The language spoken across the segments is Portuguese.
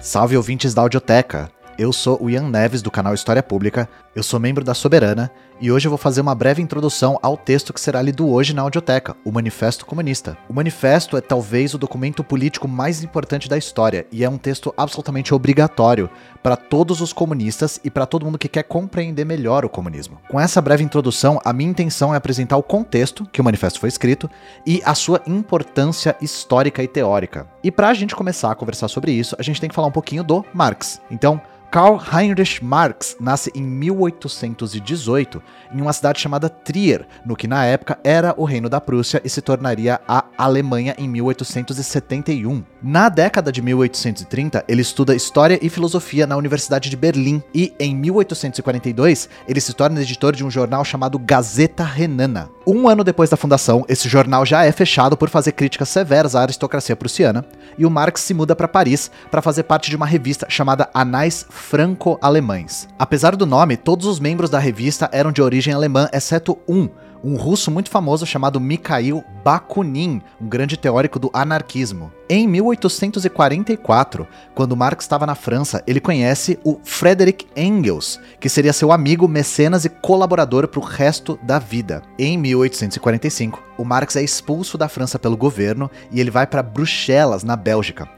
Salve ouvintes da Audioteca! Eu sou o Ian Neves do canal História Pública, eu sou membro da Soberana e hoje eu vou fazer uma breve introdução ao texto que será lido hoje na audioteca, o Manifesto Comunista. O Manifesto é talvez o documento político mais importante da história e é um texto absolutamente obrigatório para todos os comunistas e para todo mundo que quer compreender melhor o comunismo. Com essa breve introdução, a minha intenção é apresentar o contexto que o manifesto foi escrito e a sua importância histórica e teórica. E para a gente começar a conversar sobre isso, a gente tem que falar um pouquinho do Marx. Então, Karl Heinrich Marx nasce em 1818 em uma cidade chamada Trier, no que na época era o Reino da Prússia e se tornaria a Alemanha em 1871. Na década de 1830, ele estuda História e Filosofia na Universidade de Berlim e, em 1842, ele se torna editor de um jornal chamado Gazeta Renana. Um ano depois da fundação, esse jornal já é fechado por fazer críticas severas à aristocracia prussiana, e o Marx se muda para Paris para fazer parte de uma revista chamada Anais Franco-Alemães. Apesar do nome, todos os membros da revista eram de origem alemã, exceto um, um russo muito famoso chamado Mikhail Bakunin, um grande teórico do anarquismo. Em 1844, quando Marx estava na França, ele conhece o Frederick Engels, que seria seu amigo, mecenas e colaborador para o resto da vida. Em 1845, o Marx é expulso da França pelo governo e ele vai para Bruxelas, na Bélgica.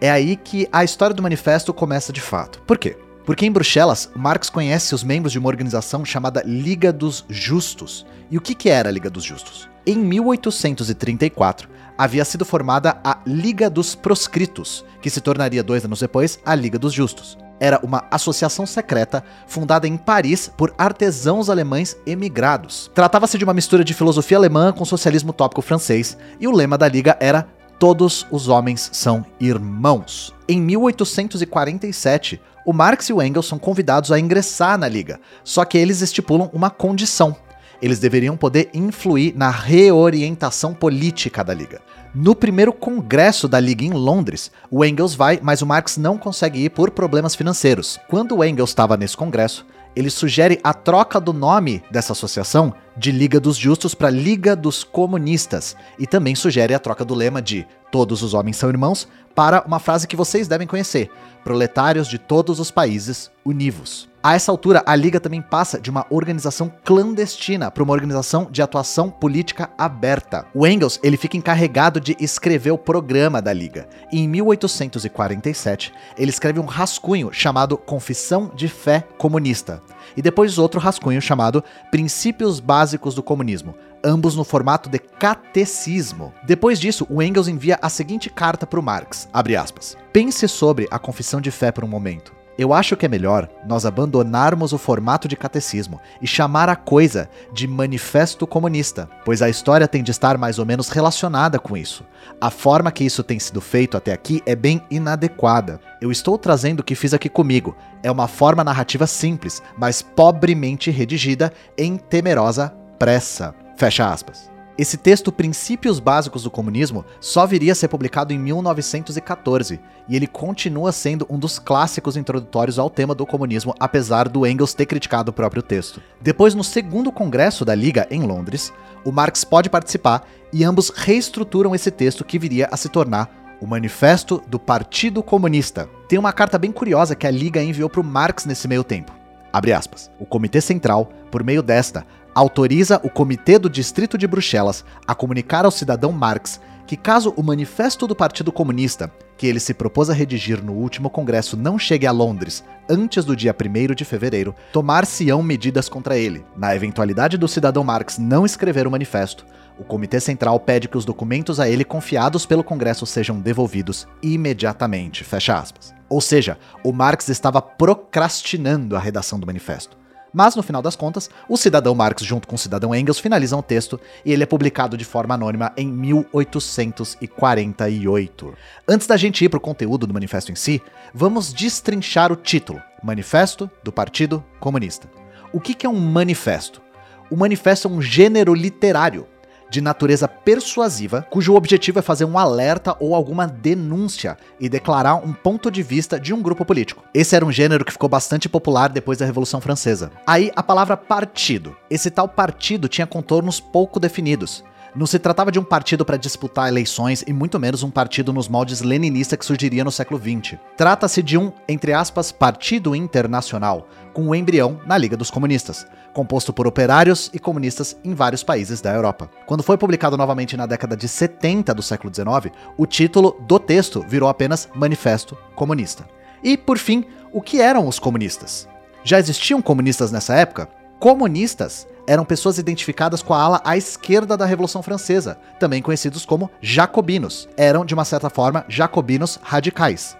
É aí que a história do manifesto começa de fato. Por quê? Porque em Bruxelas, Marx conhece os membros de uma organização chamada Liga dos Justos. E o que, era a Liga dos Justos? Em 1834, havia sido formada a Liga dos Proscritos, que se tornaria dois anos depois a Liga dos Justos. Era uma associação secreta fundada em Paris por artesãos alemães emigrados. Tratava-se de uma mistura de filosofia alemã com socialismo utópico francês, e o lema da liga era Todos os homens são irmãos. Em 1847, o Marx e o Engels são convidados a ingressar na liga, só que eles estipulam uma condição. Eles deveriam poder influir na reorientação política da liga. No primeiro congresso da liga em Londres, o Engels vai, mas o Marx não consegue ir por problemas financeiros. Quando o Engels estava nesse congresso, ele sugere a troca do nome dessa associação de Liga dos Justos para Liga dos Comunistas e também sugere a troca do lema de Todos os homens são irmãos para uma frase que vocês devem conhecer: Proletários de todos os países, univos. A essa altura, a Liga também passa de uma organização clandestina para uma organização de atuação política aberta. O Engels ele fica encarregado de escrever o programa da Liga. E em 1847, ele escreve um rascunho chamado Confissão de Fé Comunista. E depois outro rascunho chamado Princípios Básicos do Comunismo, ambos no formato de catecismo. Depois disso, o Engels envia a seguinte carta para o Marx, aspas, Pense sobre a confissão de fé por um momento. Eu acho que é melhor nós abandonarmos o formato de catecismo e chamar a coisa de manifesto comunista, pois a história tem de estar mais ou menos relacionada com isso. A forma que isso tem sido feito até aqui é bem inadequada. Eu estou trazendo o que fiz aqui comigo. É uma forma narrativa simples, mas pobremente redigida em temerosa pressa. Fecha aspas. Esse texto, Princípios Básicos do Comunismo, só viria a ser publicado em 1914, e ele continua sendo um dos clássicos introdutórios ao tema do comunismo, apesar do Engels ter criticado o próprio texto. Depois, no segundo congresso da Liga, em Londres, o Marx pode participar e ambos reestruturam esse texto que viria a se tornar o Manifesto do Partido Comunista. Tem uma carta bem curiosa que a Liga enviou para o Marx nesse meio tempo. Abre aspas. O Comitê Central, por meio desta, autoriza o Comitê do Distrito de Bruxelas a comunicar ao cidadão Marx que, caso o Manifesto do Partido Comunista, que ele se propôs a redigir no último congresso, não chegue a Londres antes do dia 1 de fevereiro, tomar-se-ão medidas contra ele. Na eventualidade do cidadão Marx não escrever o manifesto, o Comitê Central pede que os documentos a ele confiados pelo Congresso sejam devolvidos imediatamente. Fecha aspas. Ou seja, o Marx estava procrastinando a redação do manifesto. Mas, no final das contas, o cidadão Marx, junto com o cidadão Engels, finalizam o texto e ele é publicado de forma anônima em 1848. Antes da gente ir para o conteúdo do manifesto em si, vamos destrinchar o título: Manifesto do Partido Comunista. O que, que é um manifesto? O manifesto é um gênero literário de natureza persuasiva, cujo objetivo é fazer um alerta ou alguma denúncia e declarar um ponto de vista de um grupo político. Esse era um gênero que ficou bastante popular depois da Revolução Francesa. Aí a palavra partido. Esse tal partido tinha contornos pouco definidos. Não se tratava de um partido para disputar eleições e muito menos um partido nos moldes leninista que surgiria no século XX. Trata-se de um, entre aspas, partido internacional, com o embrião na Liga dos Comunistas, composto por operários e comunistas em vários países da Europa. Quando foi publicado novamente na década de 70 do século XIX, o título do texto virou apenas Manifesto Comunista. E, por fim, o que eram os comunistas? Já existiam comunistas nessa época? Comunistas eram pessoas identificadas com a ala à esquerda da Revolução Francesa, também conhecidos como jacobinos. Eram, de uma certa forma, jacobinos radicais.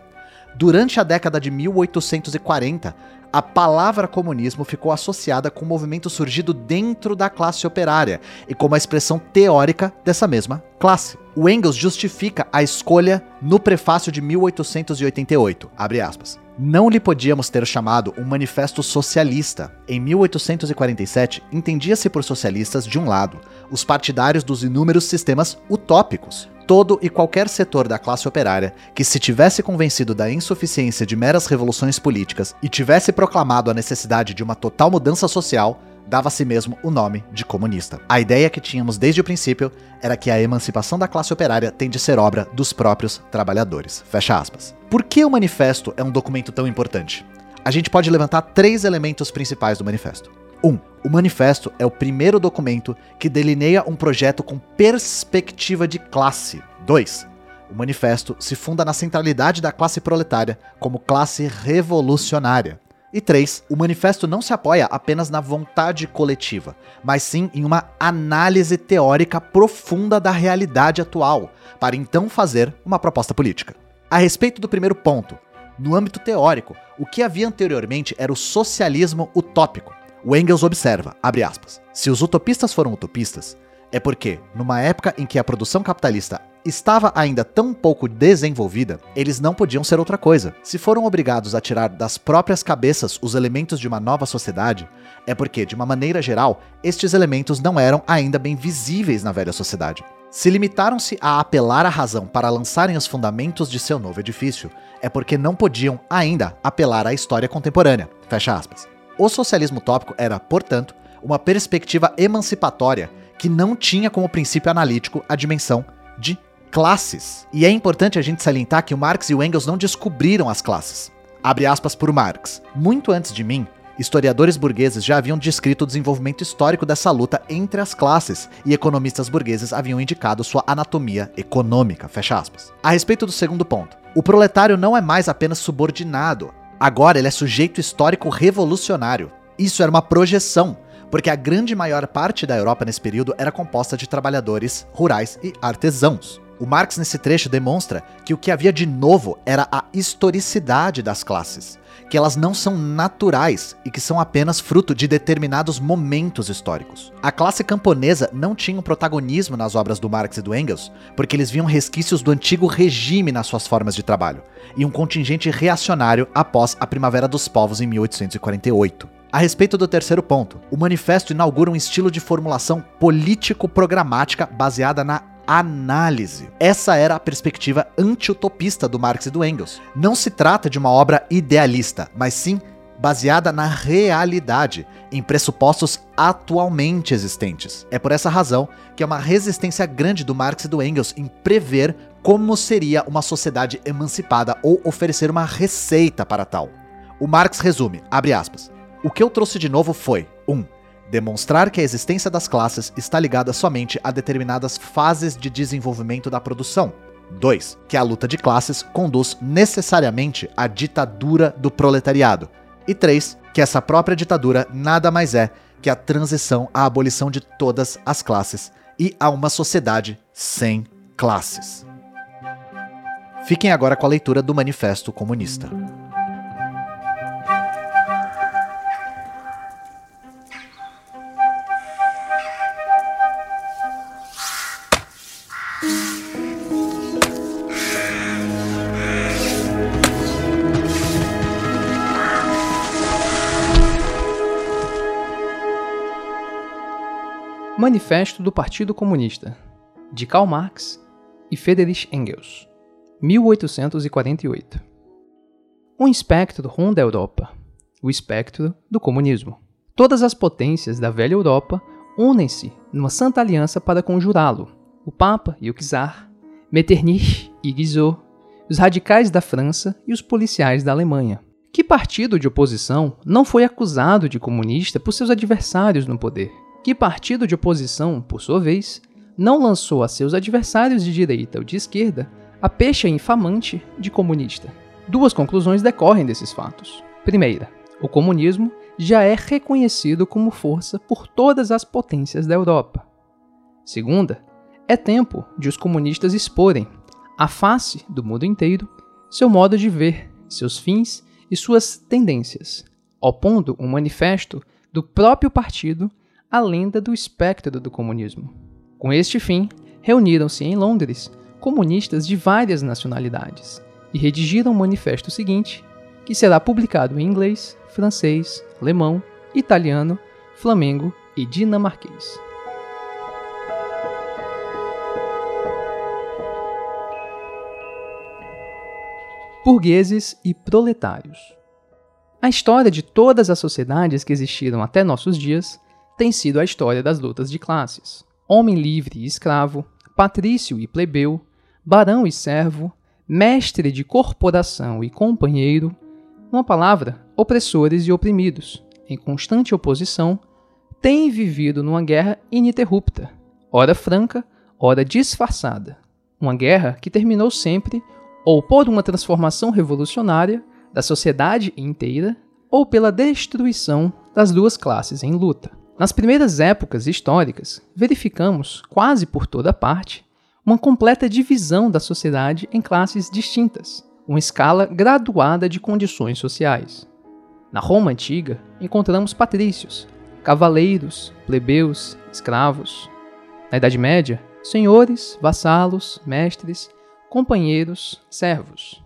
Durante a década de 1840, a palavra comunismo ficou associada com um movimento surgido dentro da classe operária e como a expressão teórica dessa mesma classe. O Engels justifica a escolha no prefácio de 1888, abre aspas. Não lhe podíamos ter chamado um manifesto socialista. Em 1847, entendia-se por socialistas, de um lado, os partidários dos inúmeros sistemas utópicos, todo e qualquer setor da classe operária que se tivesse convencido da insuficiência de meras revoluções políticas e tivesse proclamado a necessidade de uma total mudança social, dava a si mesmo o nome de comunista. A ideia que tínhamos desde o princípio era que a emancipação da classe operária tem de ser obra dos próprios trabalhadores. Fecha aspas. Por que o manifesto é um documento tão importante? A gente pode levantar três elementos principais do manifesto. 1. Um, o manifesto é o primeiro documento que delineia um projeto com perspectiva de classe. 2. O manifesto se funda na centralidade da classe proletária como classe revolucionária. E 3. O manifesto não se apoia apenas na vontade coletiva, mas sim em uma análise teórica profunda da realidade atual, para então fazer uma proposta política. A respeito do primeiro ponto, no âmbito teórico, o que havia anteriormente era o socialismo utópico. O Engels observa, abre aspas, se os utopistas foram utopistas, é porque, numa época em que a produção capitalista estava ainda tão pouco desenvolvida, eles não podiam ser outra coisa. Se foram obrigados a tirar das próprias cabeças os elementos de uma nova sociedade, é porque, de uma maneira geral, estes elementos não eram ainda bem visíveis na velha sociedade. Se limitaram-se a apelar à razão para lançarem os fundamentos de seu novo edifício, é porque não podiam ainda apelar à história contemporânea. Fecha aspas. O socialismo utópico era, portanto, uma perspectiva emancipatória que não tinha como princípio analítico a dimensão classes. E é importante a gente salientar que o Marx e o Engels não descobriram as classes. Abre aspas por Marx. Muito antes de mim, historiadores burgueses já haviam descrito o desenvolvimento histórico dessa luta entre as classes e economistas burgueses haviam indicado sua anatomia econômica. Fecha aspas. A respeito do segundo ponto, o proletário não é mais apenas subordinado. Agora ele é sujeito histórico revolucionário. Isso era uma projeção porque a grande maior parte da Europa nesse período era composta de trabalhadores rurais e artesãos. O Marx, nesse trecho, demonstra que o que havia de novo era a historicidade das classes, que elas não são naturais e que são apenas fruto de determinados momentos históricos. A classe camponesa não tinha um protagonismo nas obras do Marx e do Engels, porque eles viam resquícios do antigo regime nas suas formas de trabalho, e um contingente reacionário após a Primavera dos Povos em 1848. A respeito do terceiro ponto, o manifesto inaugura um estilo de formulação político-programática baseada na análise. Essa era a perspectiva anti-utopista do Marx e do Engels. Não se trata de uma obra idealista, mas sim baseada na realidade, em pressupostos atualmente existentes. É por essa razão que é uma resistência grande do Marx e do Engels em prever como seria uma sociedade emancipada ou oferecer uma receita para tal. O Marx resume, abre aspas, o que eu trouxe de novo foi 1. Um, demonstrar que a existência das classes está ligada somente a determinadas fases de desenvolvimento da produção. 2. Que a luta de classes conduz necessariamente à ditadura do proletariado. E 3. Que essa própria ditadura nada mais é que a transição à abolição de todas as classes e a uma sociedade sem classes. Fiquem agora com a leitura do Manifesto Comunista. Manifesto do Partido Comunista, de Karl Marx e Friedrich Engels, 1848. Um espectro ronda a Europa, o espectro do comunismo. Todas as potências da velha Europa unem-se numa santa aliança para conjurá-lo. O Papa e o Czar, Metternich e Guizot, os radicais da França e os policiais da Alemanha. Que partido de oposição não foi acusado de comunista por seus adversários no poder? Que partido de oposição, por sua vez, não lançou a seus adversários de direita ou de esquerda a pecha infamante de comunista? Duas conclusões decorrem desses fatos. Primeira, o comunismo já é reconhecido como força por todas as potências da Europa. Segunda, é tempo de os comunistas exporem, à face do mundo inteiro, seu modo de ver, seus fins e suas tendências, opondo um manifesto do próprio partido à lenda do espectro do comunismo. Com este fim, reuniram-se em Londres comunistas de várias nacionalidades e redigiram o manifesto seguinte, que será publicado em inglês, francês, alemão, italiano, flamengo e dinamarquês. burgueses e proletários. A história de todas as sociedades que existiram até nossos dias tem sido a história das lutas de classes. Homem livre e escravo, patrício e plebeu, barão e servo, mestre de corporação e companheiro, uma palavra, opressores e oprimidos, em constante oposição, têm vivido numa guerra ininterrupta, ora franca, ora disfarçada. Uma guerra que terminou sempre ou por uma transformação revolucionária da sociedade inteira, ou pela destruição das duas classes em luta. Nas primeiras épocas históricas, verificamos, quase por toda parte, uma completa divisão da sociedade em classes distintas, uma escala graduada de condições sociais. Na Roma antiga, encontramos patrícios, cavaleiros, plebeus, escravos. Na Idade Média, senhores, vassalos, mestres, companheiros, servos.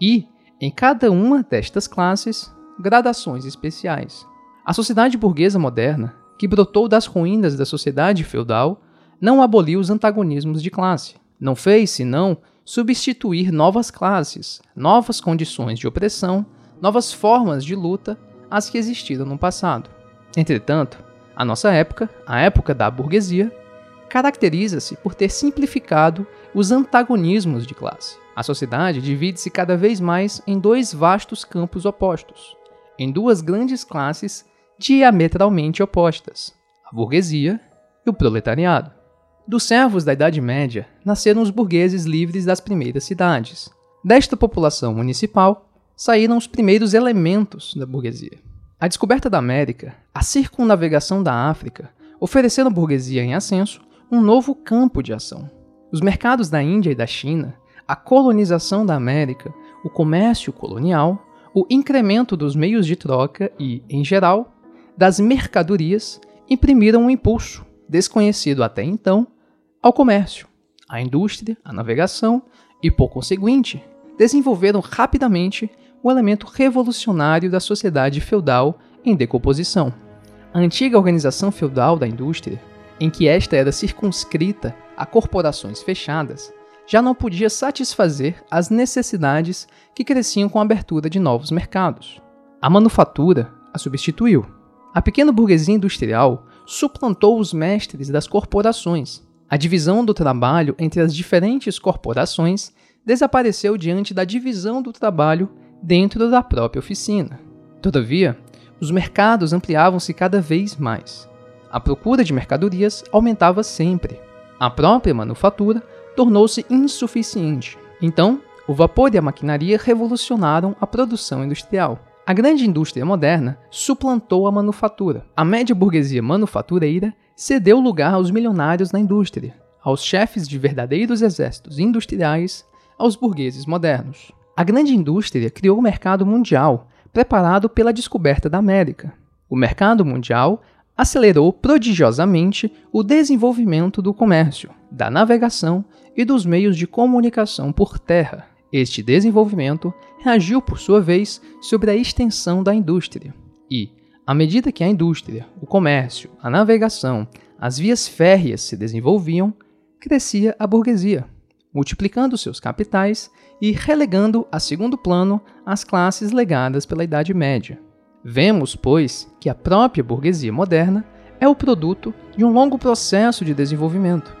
E, em cada uma destas classes, gradações especiais. A sociedade burguesa moderna, que brotou das ruínas da sociedade feudal, não aboliu os antagonismos de classe. Não fez, senão, substituir novas classes, novas condições de opressão, novas formas de luta às que existiram no passado. Entretanto, a nossa época, a época da burguesia, caracteriza-se por ter simplificado os antagonismos de classe. A sociedade divide-se cada vez mais em dois vastos campos opostos, em duas grandes classes diametralmente opostas: a burguesia e o proletariado. Dos servos da Idade Média nasceram os burgueses livres das primeiras cidades. Desta população municipal saíram os primeiros elementos da burguesia. A descoberta da América, a circunnavegação da África, ofereceram à burguesia em ascenso um novo campo de ação. Os mercados da Índia e da China, a colonização da América, o comércio colonial, o incremento dos meios de troca e, em geral, das mercadorias imprimiram um impulso, desconhecido até então, ao comércio, à indústria, à navegação e, por conseguinte, desenvolveram rapidamente o elemento revolucionário da sociedade feudal em decomposição. A antiga organização feudal da indústria em que esta era circunscrita a corporações fechadas, já não podia satisfazer as necessidades que cresciam com a abertura de novos mercados. A manufatura a substituiu. A pequena burguesia industrial suplantou os mestres das corporações. A divisão do trabalho entre as diferentes corporações desapareceu diante da divisão do trabalho dentro da própria oficina. Todavia, os mercados ampliavam-se cada vez mais. A procura de mercadorias aumentava sempre. A própria manufatura tornou-se insuficiente. Então, o vapor e a maquinaria revolucionaram a produção industrial. A grande indústria moderna suplantou a manufatura. A média burguesia manufatureira cedeu lugar aos milionários na indústria, aos chefes de verdadeiros exércitos industriais, aos burgueses modernos. A grande indústria criou o mercado mundial, preparado pela descoberta da América. O mercado mundial acelerou prodigiosamente o desenvolvimento do comércio, da navegação e dos meios de comunicação por terra. Este desenvolvimento reagiu, por sua vez, sobre a extensão da indústria. E, à medida que a indústria, o comércio, a navegação, as vias férreas se desenvolviam, crescia a burguesia, multiplicando seus capitais e relegando a segundo plano as classes legadas pela Idade Média. Vemos, pois, que a própria burguesia moderna é o produto de um longo processo de desenvolvimento,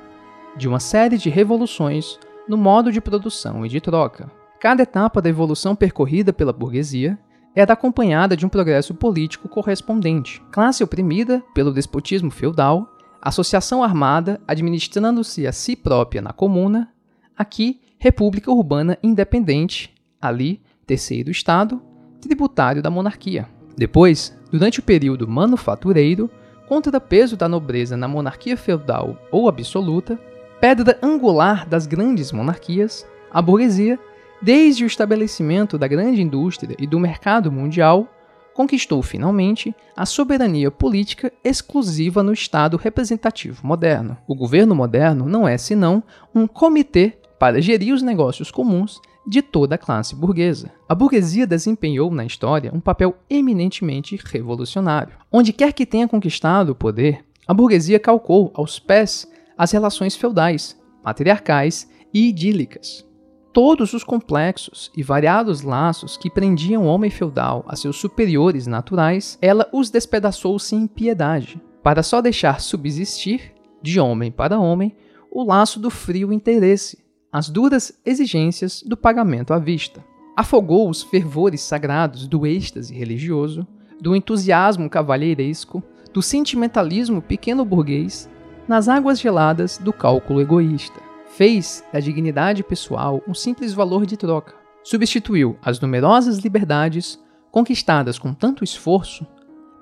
de uma série de revoluções no modo de produção e de troca. Cada etapa da evolução percorrida pela burguesia era acompanhada de um progresso político correspondente. Classe oprimida pelo despotismo feudal, associação armada administrando-se a si própria na comuna, aqui república urbana independente, ali terceiro estado, tributário da monarquia. Depois, durante o período manufatureiro, contrapeso da nobreza na monarquia feudal ou absoluta, pedra angular das grandes monarquias, a burguesia, desde o estabelecimento da grande indústria e do mercado mundial, conquistou finalmente a soberania política exclusiva no Estado representativo moderno. O governo moderno não é senão um comitê para gerir os negócios comuns de toda a classe burguesa. A burguesia desempenhou na história um papel eminentemente revolucionário. Onde quer que tenha conquistado o poder, a burguesia calcou aos pés as relações feudais, matriarcais e idílicas. Todos os complexos e variados laços que prendiam o homem feudal a seus superiores naturais, ela os despedaçou sem piedade, para só deixar subsistir, de homem para homem, o laço do frio interesse, as duras exigências do pagamento à vista. Afogou os fervores sagrados do êxtase religioso, do entusiasmo cavalheiresco, do sentimentalismo pequeno-burguês, nas águas geladas do cálculo egoísta. Fez da dignidade pessoal um simples valor de troca. Substituiu as numerosas liberdades conquistadas com tanto esforço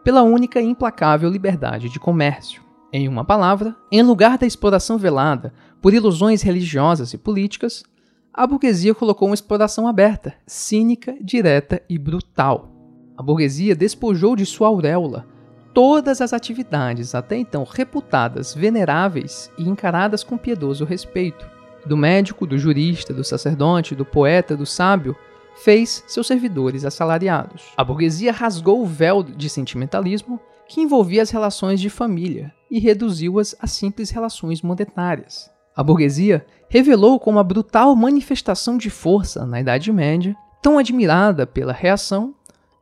pela única e implacável liberdade de comércio. Em uma palavra, em lugar da exploração velada por ilusões religiosas e políticas, a burguesia colocou uma exploração aberta, cínica, direta e brutal. A burguesia despojou de sua auréola todas as atividades até então reputadas veneráveis e encaradas com piedoso respeito. Do médico, do jurista, do sacerdote, do poeta, do sábio, fez seus servidores assalariados. A burguesia rasgou o véu de sentimentalismo que envolvia as relações de família e reduziu-as a simples relações monetárias. A burguesia revelou como a brutal manifestação de força na Idade Média, tão admirada pela reação,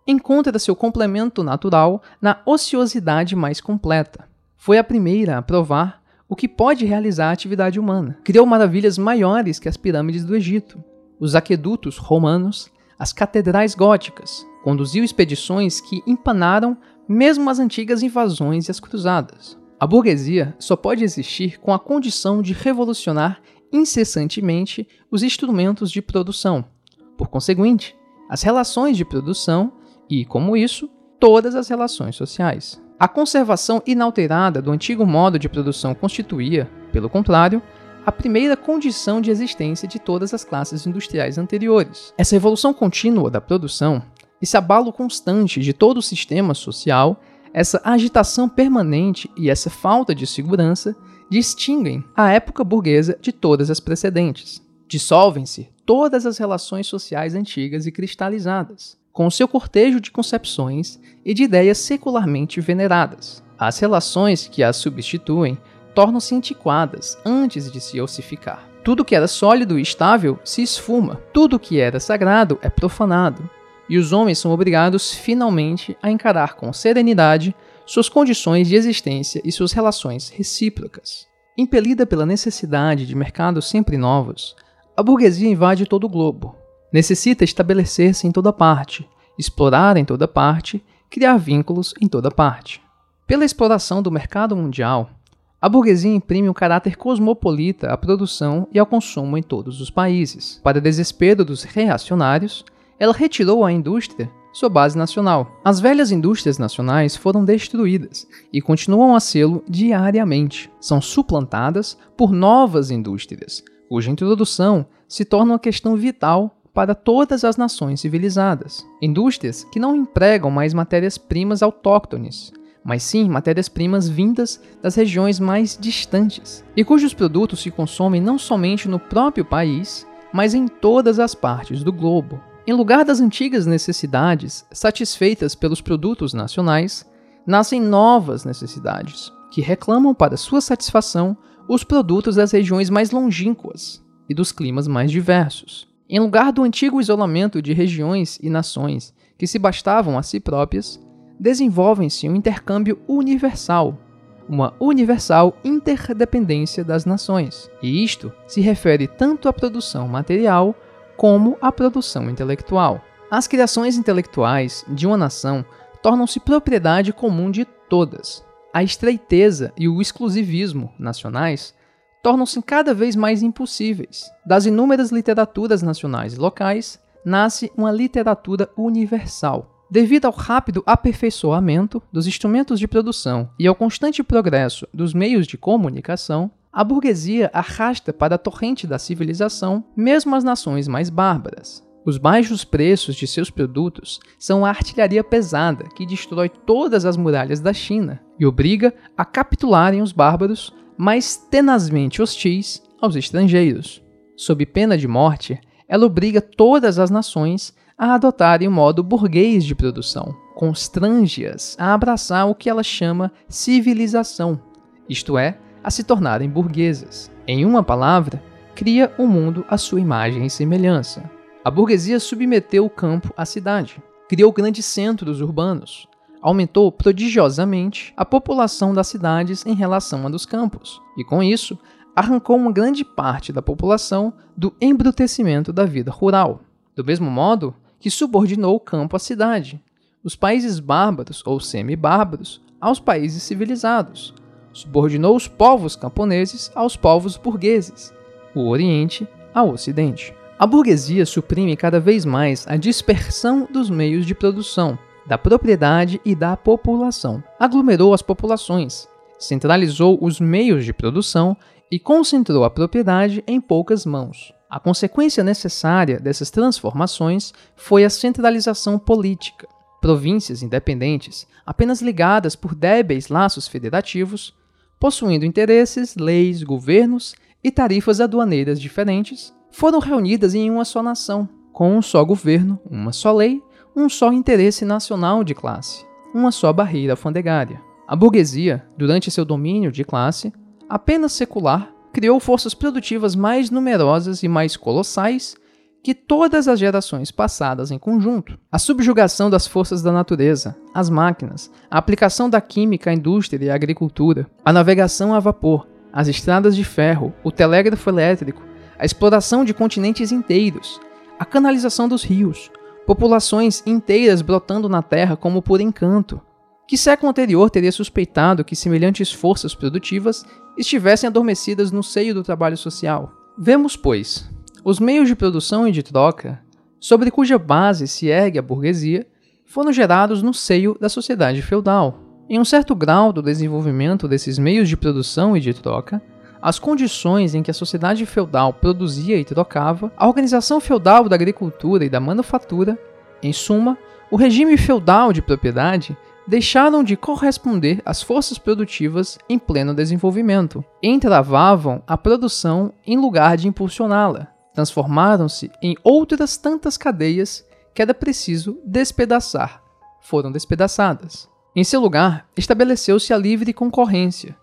encontra seu complemento natural na ociosidade mais completa. Foi a primeira a provar o que pode realizar a atividade humana. Criou maravilhas maiores que as pirâmides do Egito, os aquedutos romanos, as catedrais góticas. Conduziu expedições que empanaram mesmo as antigas invasões e as cruzadas. A burguesia só pode existir com a condição de revolucionar incessantemente os instrumentos de produção, por conseguinte, as relações de produção e, como isso, todas as relações sociais. A conservação inalterada do antigo modo de produção constituía, pelo contrário, a primeira condição de existência de todas as classes industriais anteriores. Essa evolução contínua da produção esse abalo constante de todo o sistema social, essa agitação permanente e essa falta de segurança distinguem a época burguesa de todas as precedentes. Dissolvem-se todas as relações sociais antigas e cristalizadas, com seu cortejo de concepções e de ideias secularmente veneradas. As relações que as substituem tornam-se antiquadas antes de se ossificar. Tudo que era sólido e estável se esfuma, tudo que era sagrado é profanado, e os homens são obrigados finalmente a encarar com serenidade suas condições de existência e suas relações recíprocas. Impelida pela necessidade de mercados sempre novos, a burguesia invade todo o globo. Necessita estabelecer-se em toda parte, explorar em toda parte, criar vínculos em toda parte. Pela exploração do mercado mundial, a burguesia imprime um caráter cosmopolita à produção e ao consumo em todos os países. Para desespero dos reacionários, ela retirou à indústria sua base nacional. As velhas indústrias nacionais foram destruídas e continuam a sê-lo diariamente. São suplantadas por novas indústrias, cuja introdução se torna uma questão vital para todas as nações civilizadas. Indústrias que não empregam mais matérias-primas autóctones, mas sim matérias-primas vindas das regiões mais distantes, e cujos produtos se consomem não somente no próprio país, mas em todas as partes do globo. Em lugar das antigas necessidades satisfeitas pelos produtos nacionais, nascem novas necessidades, que reclamam para sua satisfação os produtos das regiões mais longínquas e dos climas mais diversos. Em lugar do antigo isolamento de regiões e nações que se bastavam a si próprias, desenvolvem-se um intercâmbio universal, uma universal interdependência das nações. E isto se refere tanto à produção material como à produção intelectual. As criações intelectuais de uma nação tornam-se propriedade comum de todas. A estreiteza e o exclusivismo nacionais tornam-se cada vez mais impossíveis. Das inúmeras literaturas nacionais e locais, nasce uma literatura universal. Devido ao rápido aperfeiçoamento dos instrumentos de produção e ao constante progresso dos meios de comunicação, a burguesia arrasta para a torrente da civilização mesmo as nações mais bárbaras. Os baixos preços de seus produtos são a artilharia pesada que destrói todas as muralhas da China e obriga a capitularem os bárbaros mais tenazmente hostis aos estrangeiros. Sob pena de morte, ela obriga todas as nações a adotarem o modo burguês de produção, constrange-as a abraçar o que ela chama civilização, isto é, a se tornarem burguesas. Em uma palavra, cria o um mundo à sua imagem e semelhança. A burguesia submeteu o campo à cidade, criou grandes centros urbanos, aumentou prodigiosamente a população das cidades em relação à dos campos, e com isso arrancou uma grande parte da população do embrutecimento da vida rural. Do mesmo modo que subordinou o campo à cidade, os países bárbaros ou semi-bárbaros aos países civilizados, subordinou os povos camponeses aos povos burgueses, o Oriente ao Ocidente. A burguesia suprime cada vez mais a dispersão dos meios de produção, da propriedade e da população. Aglomerou as populações, centralizou os meios de produção e concentrou a propriedade em poucas mãos. A consequência necessária dessas transformações foi a centralização política. Províncias independentes, apenas ligadas por débeis laços federativos, possuindo interesses, leis, governos e tarifas aduaneiras diferentes, foram reunidas em uma só nação, com um só governo, uma só lei um só interesse nacional de classe, uma só barreira alfandegária. A burguesia, durante seu domínio de classe, apenas secular, criou forças produtivas mais numerosas e mais colossais que todas as gerações passadas em conjunto. A subjugação das forças da natureza, as máquinas, a aplicação da química à indústria e à agricultura, a navegação a vapor, as estradas de ferro, o telégrafo elétrico, a exploração de continentes inteiros, a canalização dos rios, populações inteiras brotando na terra como por encanto. Que século anterior teria suspeitado que semelhantes forças produtivas estivessem adormecidas no seio do trabalho social? Vemos, pois, os meios de produção e de troca, sobre cuja base se ergue a burguesia, foram gerados no seio da sociedade feudal. Em um certo grau do desenvolvimento desses meios de produção e de troca, as condições em que a sociedade feudal produzia e trocava, a organização feudal da agricultura e da manufatura, em suma, o regime feudal de propriedade deixaram de corresponder às forças produtivas em pleno desenvolvimento, entravavam a produção em lugar de impulsioná-la, transformaram-se em outras tantas cadeias que era preciso despedaçar. Foram despedaçadas. Em seu lugar, estabeleceu-se a livre concorrência,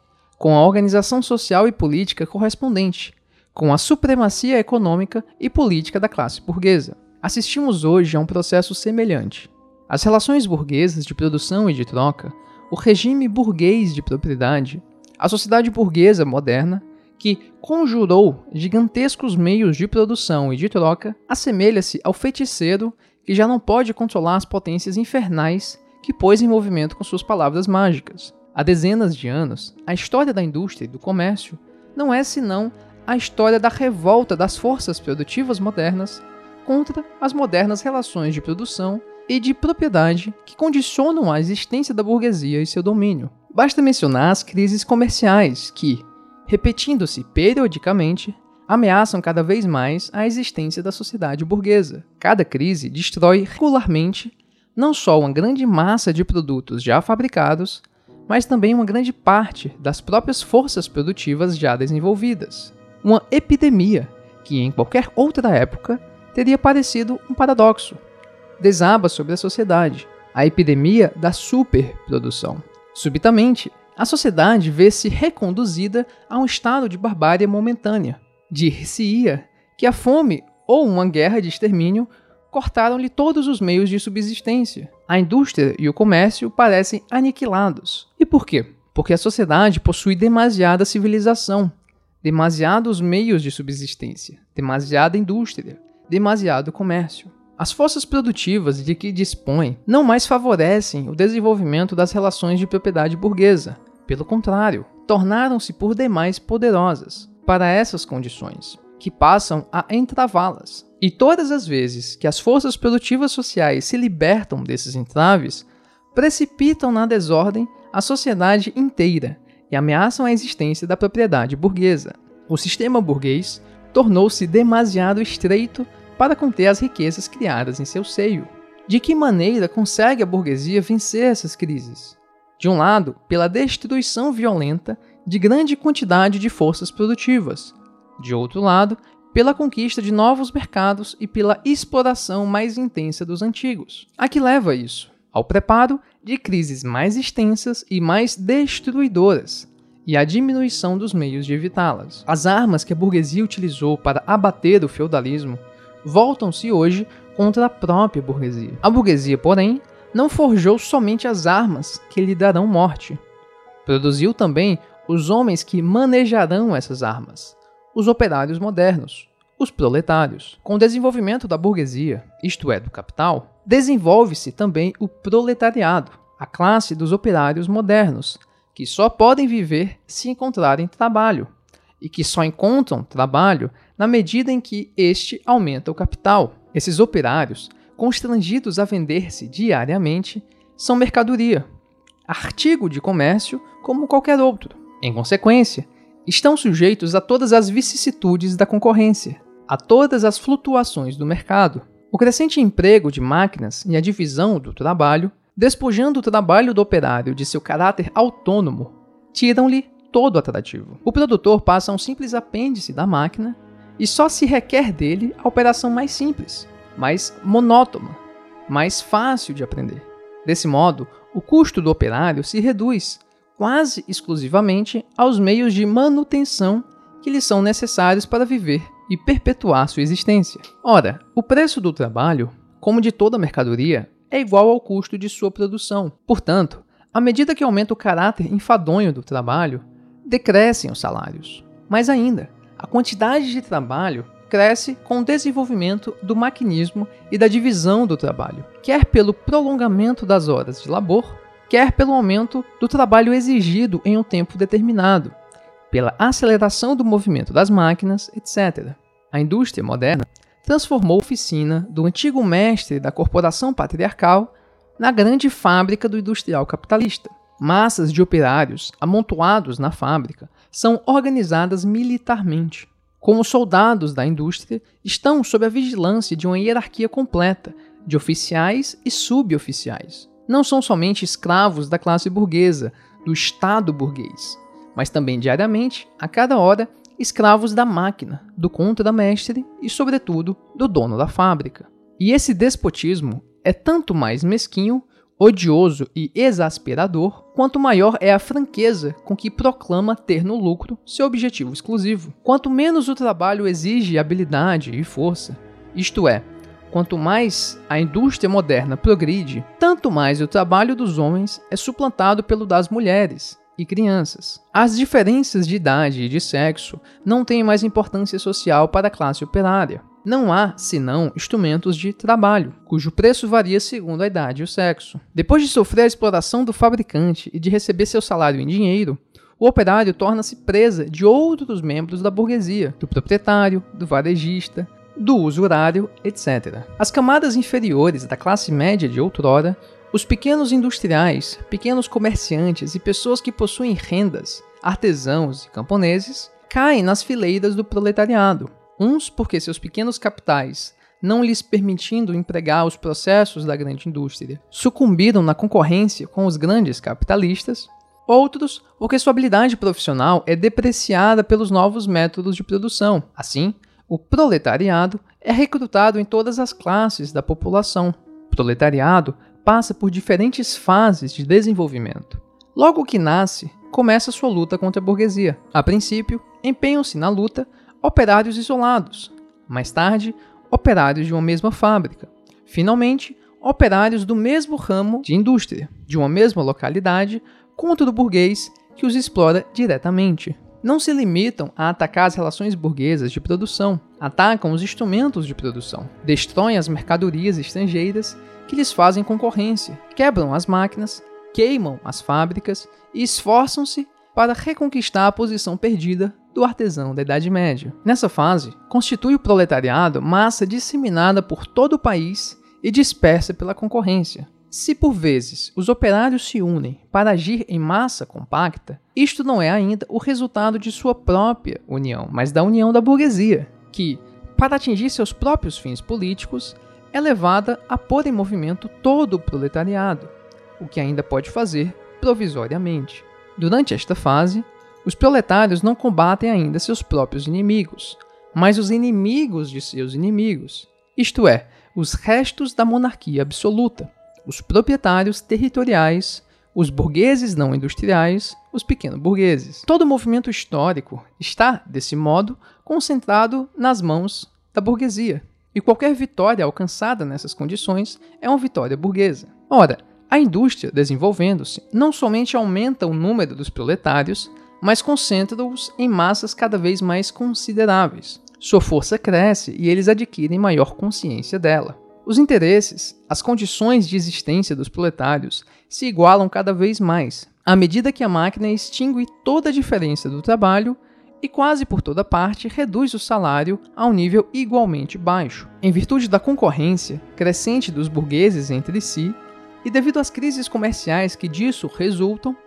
com a organização social e política correspondente, com a supremacia econômica e política da classe burguesa. Assistimos hoje a um processo semelhante. As relações burguesas de produção e de troca, o regime burguês de propriedade, a sociedade burguesa moderna, que conjurou gigantescos meios de produção e de troca, assemelha-se ao feiticeiro que já não pode controlar as potências infernais que pôs em movimento com suas palavras mágicas. Há dezenas de anos, a história da indústria e do comércio não é senão a história da revolta das forças produtivas modernas contra as modernas relações de produção e de propriedade que condicionam a existência da burguesia e seu domínio. Basta mencionar as crises comerciais que, repetindo-se periodicamente, ameaçam cada vez mais a existência da sociedade burguesa. Cada crise destrói regularmente não só uma grande massa de produtos já fabricados, mas também uma grande parte das próprias forças produtivas já desenvolvidas. Uma epidemia que, em qualquer outra época, teria parecido um paradoxo. Desaba sobre a sociedade a epidemia da superprodução. Subitamente, a sociedade vê-se reconduzida a um estado de barbárie momentânea. Dir-se-ia que a fome ou uma guerra de extermínio cortaram-lhe todos os meios de subsistência. A indústria e o comércio parecem aniquilados. E por quê? Porque a sociedade possui demasiada civilização, demasiados meios de subsistência, demasiada indústria, demasiado comércio. As forças produtivas de que dispõe não mais favorecem o desenvolvimento das relações de propriedade burguesa. Pelo contrário, tornaram-se por demais poderosas para essas condições, que passam a entravá-las. E todas as vezes que as forças produtivas sociais se libertam desses entraves, precipitam na desordem a sociedade inteira e ameaçam a existência da propriedade burguesa. O sistema burguês tornou-se demasiado estreito para conter as riquezas criadas em seu seio. De que maneira consegue a burguesia vencer essas crises? De um lado, pela destruição violenta de grande quantidade de forças produtivas. De outro lado, pela conquista de novos mercados e pela exploração mais intensa dos antigos. A que leva isso? Ao preparo de crises mais extensas e mais destruidoras, e à diminuição dos meios de evitá-las. As armas que a burguesia utilizou para abater o feudalismo voltam-se hoje contra a própria burguesia. A burguesia, porém, não forjou somente as armas que lhe darão morte. Produziu também os homens que manejarão essas armas, os operários modernos, os proletários. Com o desenvolvimento da burguesia, isto é, do capital, desenvolve-se também o proletariado, a classe dos operários modernos, que só podem viver se encontrarem trabalho, e que só encontram trabalho na medida em que este aumenta o capital. Esses operários, constrangidos a vender-se diariamente, são mercadoria, artigo de comércio como qualquer outro. Em consequência, estão sujeitos a todas as vicissitudes da concorrência, a todas as flutuações do mercado. O crescente emprego de máquinas e a divisão do trabalho, despojando o trabalho do operário de seu caráter autônomo, tiram-lhe todo atrativo. O produtor passa a um simples apêndice da máquina e só se requer dele a operação mais simples, mais monótona, mais fácil de aprender. Desse modo, o custo do operário se reduz quase exclusivamente aos meios de manutenção que lhe são necessários para viver e perpetuar sua existência. Ora, o preço do trabalho, como de toda mercadoria, é igual ao custo de sua produção. Portanto, à medida que aumenta o caráter enfadonho do trabalho, decrescem os salários. Mais ainda, a quantidade de trabalho cresce com o desenvolvimento do maquinismo e da divisão do trabalho, quer pelo prolongamento das horas de labor, quer pelo aumento do trabalho exigido em um tempo determinado, pela aceleração do movimento das máquinas, etc. A indústria moderna transformou a oficina do antigo mestre da corporação patriarcal na grande fábrica do industrial capitalista. Massas de operários amontoados na fábrica são organizadas militarmente. Como soldados da indústria, estão sob a vigilância de uma hierarquia completa de oficiais e suboficiais. Não são somente escravos da classe burguesa, do Estado burguês, mas também diariamente, a cada hora, escravos da máquina, do contra-mestre e, sobretudo, do dono da fábrica. E esse despotismo é tanto mais mesquinho odioso e exasperador, quanto maior é a franqueza com que proclama ter no lucro seu objetivo exclusivo. Quanto menos o trabalho exige habilidade e força, isto é, quanto mais a indústria moderna progride, tanto mais o trabalho dos homens é suplantado pelo das mulheres, e crianças. As diferenças de idade e de sexo não têm mais importância social para a classe operária. Não há, senão, instrumentos de trabalho, cujo preço varia segundo a idade e o sexo. Depois de sofrer a exploração do fabricante e de receber seu salário em dinheiro, o operário torna-se presa de outros membros da burguesia, do proprietário, do varejista, do usurário, etc. As camadas inferiores da classe média de outrora os pequenos industriais, pequenos comerciantes e pessoas que possuem rendas, artesãos e camponeses, caem nas fileiras do proletariado. Uns porque seus pequenos capitais, não lhes permitindo empregar os processos da grande indústria, sucumbiram na concorrência com os grandes capitalistas, outros porque sua habilidade profissional é depreciada pelos novos métodos de produção. Assim, o proletariado é recrutado em todas as classes da população. O proletariado passa por diferentes fases de desenvolvimento. Logo que nasce, começa sua luta contra a burguesia. A princípio, empenham-se na luta operários isolados. Mais tarde, operários de uma mesma fábrica. Finalmente, operários do mesmo ramo de indústria, de uma mesma localidade, contra o burguês que os explora diretamente. Não se limitam a atacar as relações burguesas de produção, atacam os instrumentos de produção, destroem as mercadorias estrangeiras que lhes fazem concorrência, quebram as máquinas, queimam as fábricas e esforçam-se para reconquistar a posição perdida do artesão da Idade Média. Nessa fase, constitui o proletariado massa disseminada por todo o país e dispersa pela concorrência. Se por vezes os operários se unem para agir em massa compacta, isto não é ainda o resultado de sua própria união, mas da união da burguesia, que, para atingir seus próprios fins políticos, é levada a pôr em movimento todo o proletariado, o que ainda pode fazer provisoriamente. Durante esta fase, os proletários não combatem ainda seus próprios inimigos, mas os inimigos de seus inimigos, isto é, os restos da monarquia absoluta, os proprietários territoriais, os burgueses não industriais, os pequenos burgueses. Todo o movimento histórico está, desse modo, concentrado nas mãos da burguesia, e qualquer vitória alcançada nessas condições é uma vitória burguesa. Ora, a indústria, desenvolvendo-se, não somente aumenta o número dos proletários, mas concentra-os em massas cada vez mais consideráveis. Sua força cresce e eles adquirem maior consciência dela. Os interesses, as condições de existência dos proletários se igualam cada vez mais, à medida que a máquina extingue toda a diferença do trabalho e quase por toda parte reduz o salário a um nível igualmente baixo. Em virtude da concorrência crescente dos burgueses entre si e devido às crises comerciais que disso resultam,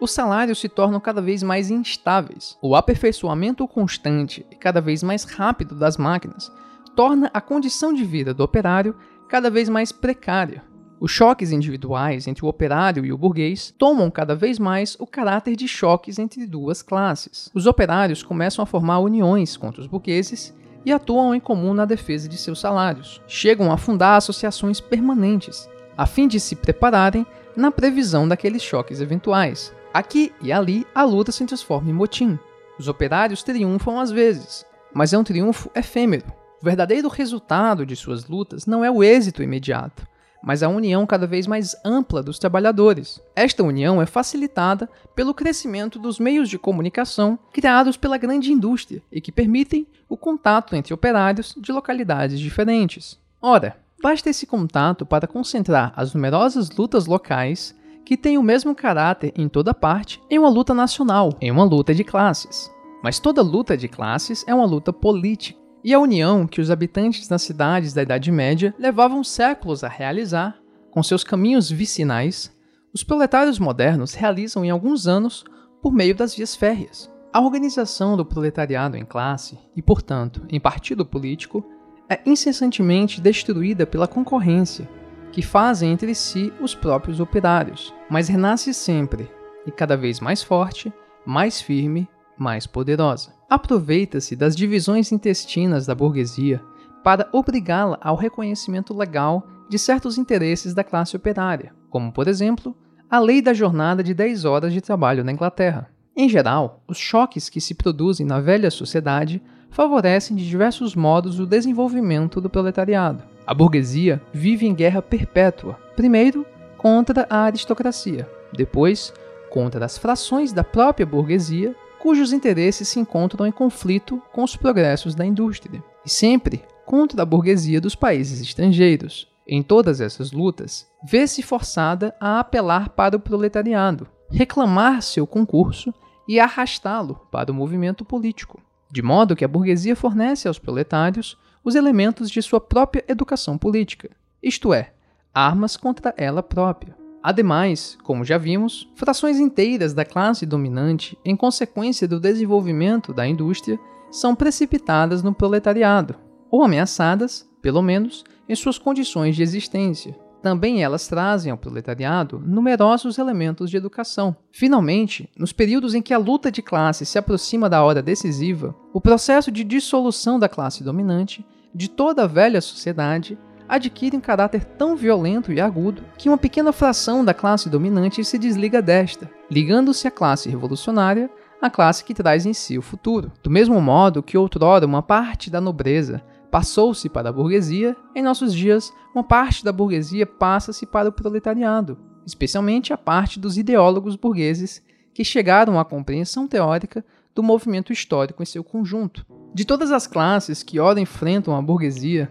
os salários se tornam cada vez mais instáveis. O aperfeiçoamento constante e cada vez mais rápido das máquinas torna a condição de vida do operário cada vez mais precária. Os choques individuais entre o operário e o burguês tomam cada vez mais o caráter de choques entre duas classes. Os operários começam a formar uniões contra os burgueses e atuam em comum na defesa de seus salários. Chegam a fundar associações permanentes, a fim de se prepararem na previsão daqueles choques eventuais. Aqui e ali, a luta se transforma em motim. Os operários triunfam às vezes, mas é um triunfo efêmero. O verdadeiro resultado de suas lutas não é o êxito imediato, mas a união cada vez mais ampla dos trabalhadores. Esta união é facilitada pelo crescimento dos meios de comunicação criados pela grande indústria e que permitem o contato entre operários de localidades diferentes. Ora, basta esse contato para concentrar as numerosas lutas locais que tem o mesmo caráter em toda parte em uma luta nacional, em uma luta de classes. Mas toda luta de classes é uma luta política. E a união que os habitantes das cidades da Idade Média levavam séculos a realizar, com seus caminhos vicinais, os proletários modernos realizam em alguns anos por meio das vias férreas. A organização do proletariado em classe, e portanto em partido político, é incessantemente destruída pela concorrência que fazem entre si os próprios operários, mas renasce sempre, e cada vez mais forte, mais firme, mais poderosa. Aproveita-se das divisões intestinas da burguesia para obrigá-la ao reconhecimento legal de certos interesses da classe operária, como, por exemplo, a lei da jornada de 10 horas de trabalho na Inglaterra. Em geral, os choques que se produzem na velha sociedade favorecem de diversos modos o desenvolvimento do proletariado. A burguesia vive em guerra perpétua, primeiro contra a aristocracia, depois contra as frações da própria burguesia, cujos interesses se encontram em conflito com os progressos da indústria, e sempre contra a burguesia dos países estrangeiros. Em todas essas lutas, vê-se forçada a apelar para o proletariado, reclamar seu concurso e arrastá-lo para o movimento político, de modo que a burguesia fornece aos proletários os elementos de sua própria educação política, isto é, armas contra ela própria. Ademais, como já vimos, frações inteiras da classe dominante, em consequência do desenvolvimento da indústria, são precipitadas no proletariado, ou ameaçadas, pelo menos, em suas condições de existência. Também elas trazem ao proletariado numerosos elementos de educação. Finalmente, nos períodos em que a luta de classe se aproxima da hora decisiva, o processo de dissolução da classe dominante, de toda a velha sociedade, adquire um caráter tão violento e agudo que uma pequena fração da classe dominante se desliga desta, ligando-se à classe revolucionária, a classe que traz em si o futuro. Do mesmo modo que outrora uma parte da nobreza passou-se para a burguesia, em nossos dias uma parte da burguesia passa-se para o proletariado, especialmente a parte dos ideólogos burgueses que chegaram à compreensão teórica do movimento histórico em seu conjunto. De todas as classes que ora enfrentam a burguesia,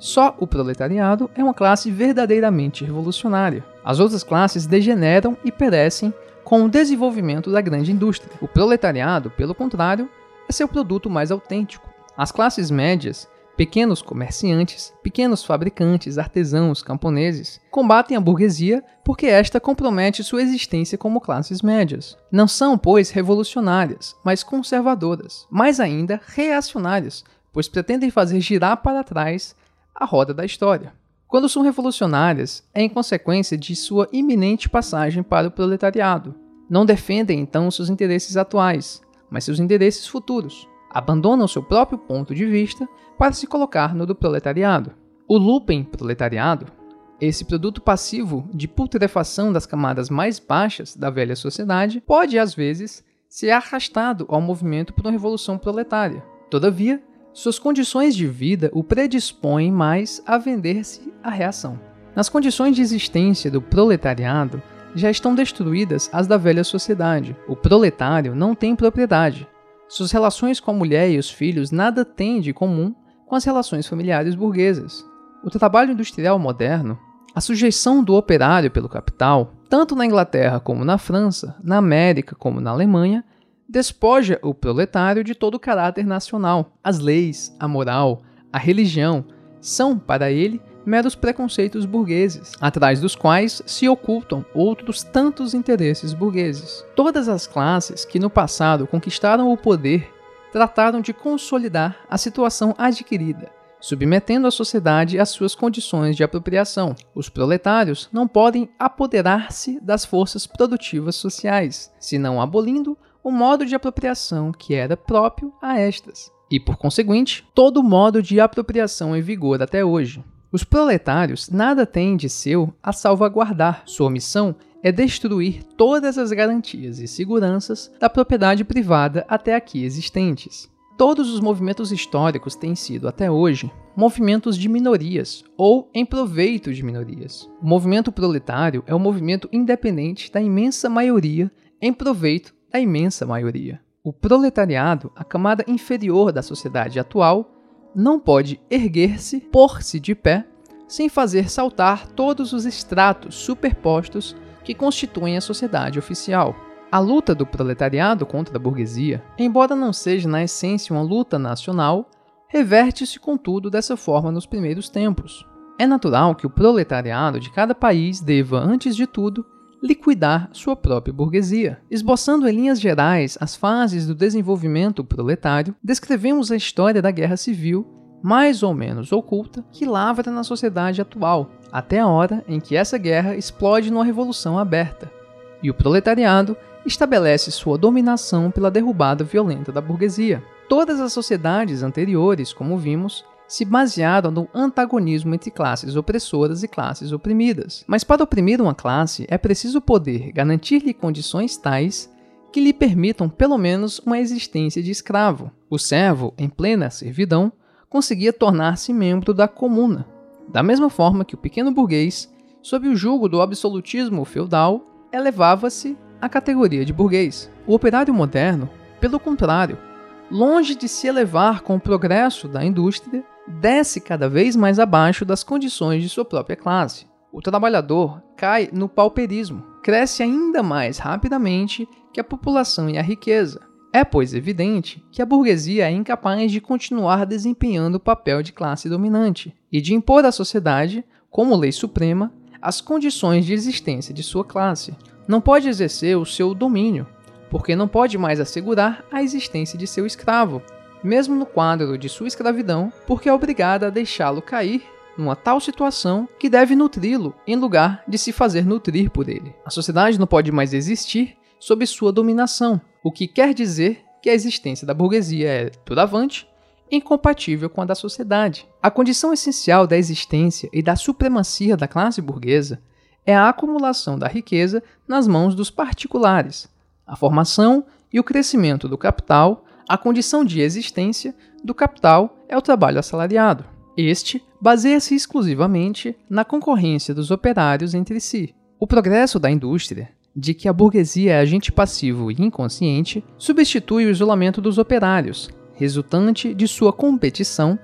só o proletariado é uma classe verdadeiramente revolucionária. As outras classes degeneram e perecem com o desenvolvimento da grande indústria. O proletariado, pelo contrário, é seu produto mais autêntico. As classes médias Pequenos comerciantes, pequenos fabricantes, artesãos, camponeses combatem a burguesia porque esta compromete sua existência como classes médias. Não são, pois, revolucionárias, mas conservadoras, mais ainda reacionárias, pois pretendem fazer girar para trás a roda da história. Quando são revolucionárias, é em consequência de sua iminente passagem para o proletariado. Não defendem então seus interesses atuais, mas seus interesses futuros abandonam seu próprio ponto de vista para se colocar no do proletariado. O lumpen proletariado, esse produto passivo de putrefação das camadas mais baixas da velha sociedade, pode às vezes ser arrastado ao movimento por uma revolução proletária. Todavia, suas condições de vida o predispõem mais a vender-se à reação. Nas condições de existência do proletariado, já estão destruídas as da velha sociedade. O proletário não tem propriedade, suas relações com a mulher e os filhos nada têm de comum com as relações familiares burguesas. O trabalho industrial moderno, a sujeição do operário pelo capital, tanto na Inglaterra como na França, na América como na Alemanha, despoja o proletário de todo o caráter nacional. As leis, a moral, a religião são, para ele, meros preconceitos burgueses, atrás dos quais se ocultam outros tantos interesses burgueses. Todas as classes que no passado conquistaram o poder trataram de consolidar a situação adquirida, submetendo a sociedade às suas condições de apropriação. Os proletários não podem apoderar-se das forças produtivas sociais, senão abolindo o modo de apropriação que era próprio a estas, e por conseguinte, todo o modo de apropriação em vigor até hoje. Os proletários nada têm de seu a salvaguardar. Sua missão é destruir todas as garantias e seguranças da propriedade privada até aqui existentes. Todos os movimentos históricos têm sido, até hoje, movimentos de minorias ou em proveito de minorias. O movimento proletário é um movimento independente da imensa maioria em proveito da imensa maioria. O proletariado, a camada inferior da sociedade atual, não pode erguer-se, pôr-se de pé, sem fazer saltar todos os estratos superpostos que constituem a sociedade oficial. A luta do proletariado contra a burguesia, embora não seja na essência uma luta nacional, reverte-se contudo dessa forma nos primeiros tempos. É natural que o proletariado de cada país deva, antes de tudo, liquidar sua própria burguesia. Esboçando em linhas gerais as fases do desenvolvimento proletário, descrevemos a história da guerra civil, mais ou menos oculta, que lavra na sociedade atual, até a hora em que essa guerra explode numa revolução aberta, e o proletariado estabelece sua dominação pela derrubada violenta da burguesia. Todas as sociedades anteriores, como vimos, se basearam no antagonismo entre classes opressoras e classes oprimidas. Mas para oprimir uma classe é preciso poder garantir-lhe condições tais que lhe permitam pelo menos uma existência de escravo. O servo, em plena servidão, conseguia tornar-se membro da comuna, da mesma forma que o pequeno burguês, sob o jugo do absolutismo feudal, elevava-se à categoria de burguês. O operário moderno, pelo contrário, longe de se elevar com o progresso da indústria, desce cada vez mais abaixo das condições de sua própria classe. O trabalhador cai no pauperismo, cresce ainda mais rapidamente que a população e a riqueza. É, pois, evidente que a burguesia é incapaz de continuar desempenhando o papel de classe dominante e de impor à sociedade, como lei suprema, as condições de existência de sua classe. Não pode exercer o seu domínio, porque não pode mais assegurar a existência de seu escravo, mesmo no quadro de sua escravidão, porque é obrigada a deixá-lo cair numa tal situação que deve nutri-lo em lugar de se fazer nutrir por ele. A sociedade não pode mais existir sob sua dominação, o que quer dizer que a existência da burguesia é, doravante, incompatível com a da sociedade. A condição essencial da existência e da supremacia da classe burguesa é a acumulação da riqueza nas mãos dos particulares, a formação e o crescimento do capital, a condição de existência do capital é o trabalho assalariado. Este baseia-se exclusivamente na concorrência dos operários entre si. O progresso da indústria, de que a burguesia é agente passivo e inconsciente, substitui o isolamento dos operários, resultante de sua competição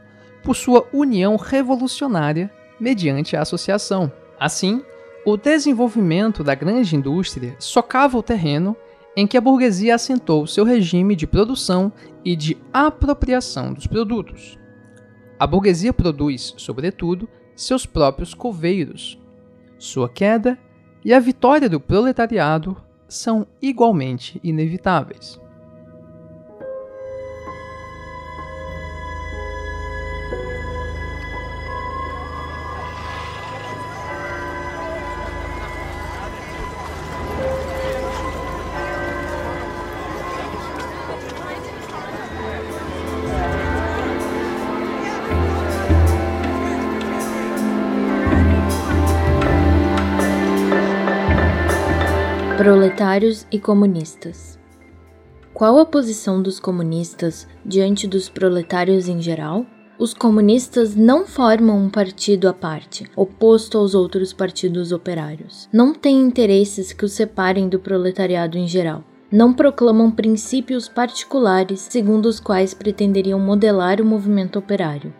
por sua união revolucionária mediante a associação. Assim, o desenvolvimento da grande indústria socava o terreno em que a burguesia assentou seu regime de produção e de apropriação dos produtos. A burguesia produz, sobretudo, seus próprios coveiros. Sua queda e a vitória do proletariado são igualmente inevitáveis. Proletários e comunistas. Qual a posição dos comunistas diante dos proletários em geral? Os comunistas não formam um partido à parte, oposto aos outros partidos operários. Não têm interesses que os separem do proletariado em geral. Não proclamam princípios particulares segundo os quais pretenderiam modelar o movimento operário.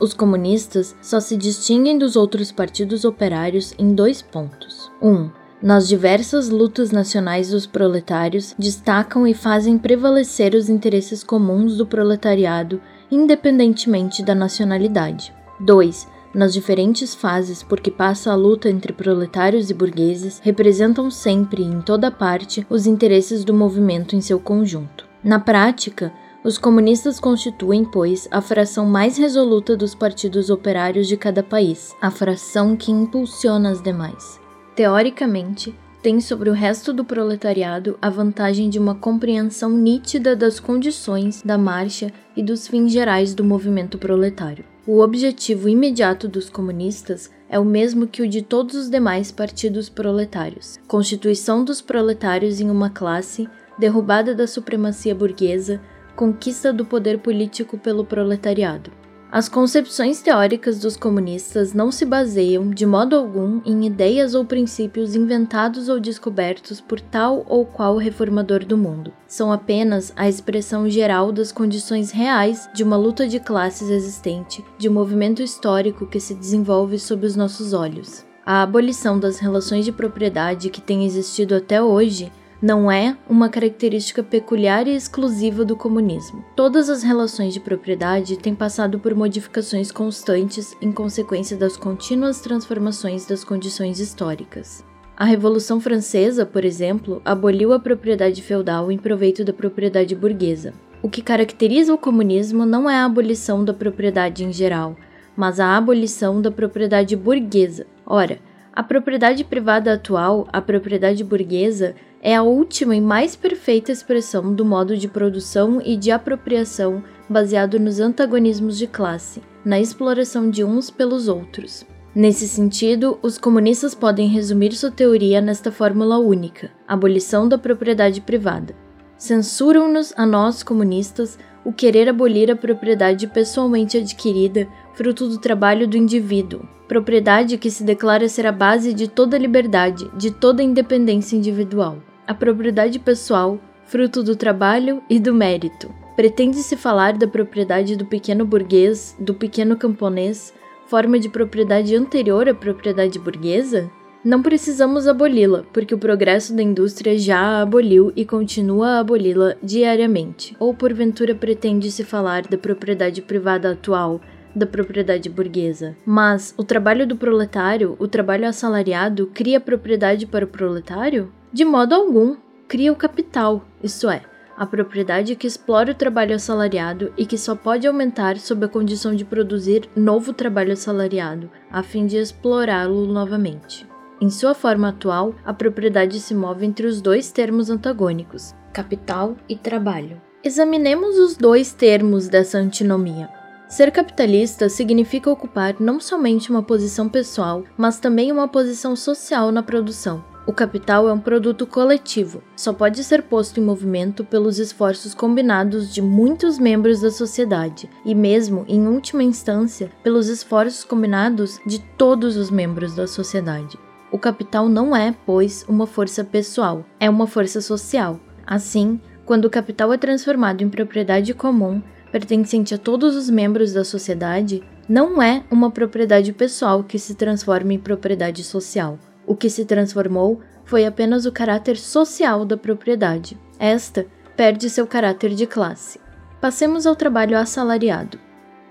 Os comunistas só se distinguem dos outros partidos operários em dois pontos. 1. Um, nas diversas lutas nacionais dos proletários, destacam e fazem prevalecer os interesses comuns do proletariado, independentemente da nacionalidade. 2. Nas diferentes fases por que passa a luta entre proletários e burgueses, representam sempre e em toda parte os interesses do movimento em seu conjunto. Na prática, os comunistas constituem, pois, a fração mais resoluta dos partidos operários de cada país, a fração que impulsiona as demais teoricamente, tem sobre o resto do proletariado a vantagem de uma compreensão nítida das condições da marcha e dos fins gerais do movimento proletário. O objetivo imediato dos comunistas é o mesmo que o de todos os demais partidos proletários: constituição dos proletários em uma classe, derrubada da supremacia burguesa, conquista do poder político pelo proletariado. As concepções teóricas dos comunistas não se baseiam, de modo algum, em ideias ou princípios inventados ou descobertos por tal ou qual reformador do mundo. São apenas a expressão geral das condições reais de uma luta de classes existente, de um movimento histórico que se desenvolve sob os nossos olhos. A abolição das relações de propriedade que tem existido até hoje não é uma característica peculiar e exclusiva do comunismo. Todas as relações de propriedade têm passado por modificações constantes em consequência das contínuas transformações das condições históricas. A Revolução Francesa, por exemplo, aboliu a propriedade feudal em proveito da propriedade burguesa. O que caracteriza o comunismo não é a abolição da propriedade em geral, mas a abolição da propriedade burguesa. Ora, a propriedade privada atual, a propriedade burguesa, é a última e mais perfeita expressão do modo de produção e de apropriação baseado nos antagonismos de classe, na exploração de uns pelos outros. Nesse sentido, os comunistas podem resumir sua teoria nesta fórmula única: abolição da propriedade privada. Censuram-nos a nós comunistas o querer abolir a propriedade pessoalmente adquirida, fruto do trabalho do indivíduo, propriedade que se declara ser a base de toda liberdade, de toda independência individual a propriedade pessoal, fruto do trabalho e do mérito. Pretende-se falar da propriedade do pequeno burguês, do pequeno camponês, forma de propriedade anterior à propriedade burguesa? Não precisamos aboli-la, porque o progresso da indústria já a aboliu e continua a aboli-la diariamente. Ou porventura pretende-se falar da propriedade privada atual, da propriedade burguesa. Mas o trabalho do proletário, o trabalho assalariado, cria propriedade para o proletário? De modo algum, cria o capital, isto é, a propriedade que explora o trabalho assalariado e que só pode aumentar sob a condição de produzir novo trabalho assalariado, a fim de explorá-lo novamente. Em sua forma atual, a propriedade se move entre os dois termos antagônicos, capital e trabalho. Examinemos os dois termos dessa antinomia. Ser capitalista significa ocupar não somente uma posição pessoal, mas também uma posição social na produção. O capital é um produto coletivo, só pode ser posto em movimento pelos esforços combinados de muitos membros da sociedade e, mesmo em última instância, pelos esforços combinados de todos os membros da sociedade. O capital não é, pois, uma força pessoal, é uma força social. Assim, quando o capital é transformado em propriedade comum, pertencente a todos os membros da sociedade, não é uma propriedade pessoal que se transforma em propriedade social. O que se transformou foi apenas o caráter social da propriedade. Esta perde seu caráter de classe. Passemos ao trabalho assalariado.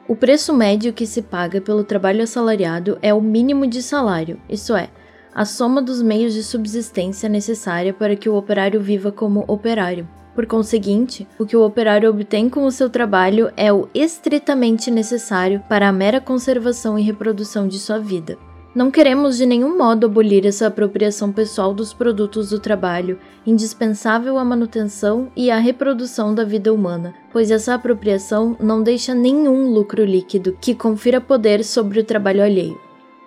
O preço médio que se paga pelo trabalho assalariado é o mínimo de salário, isto é, a soma dos meios de subsistência necessária para que o operário viva como operário. Por conseguinte, o que o operário obtém com o seu trabalho é o estritamente necessário para a mera conservação e reprodução de sua vida. Não queremos de nenhum modo abolir essa apropriação pessoal dos produtos do trabalho, indispensável à manutenção e à reprodução da vida humana, pois essa apropriação não deixa nenhum lucro líquido que confira poder sobre o trabalho alheio.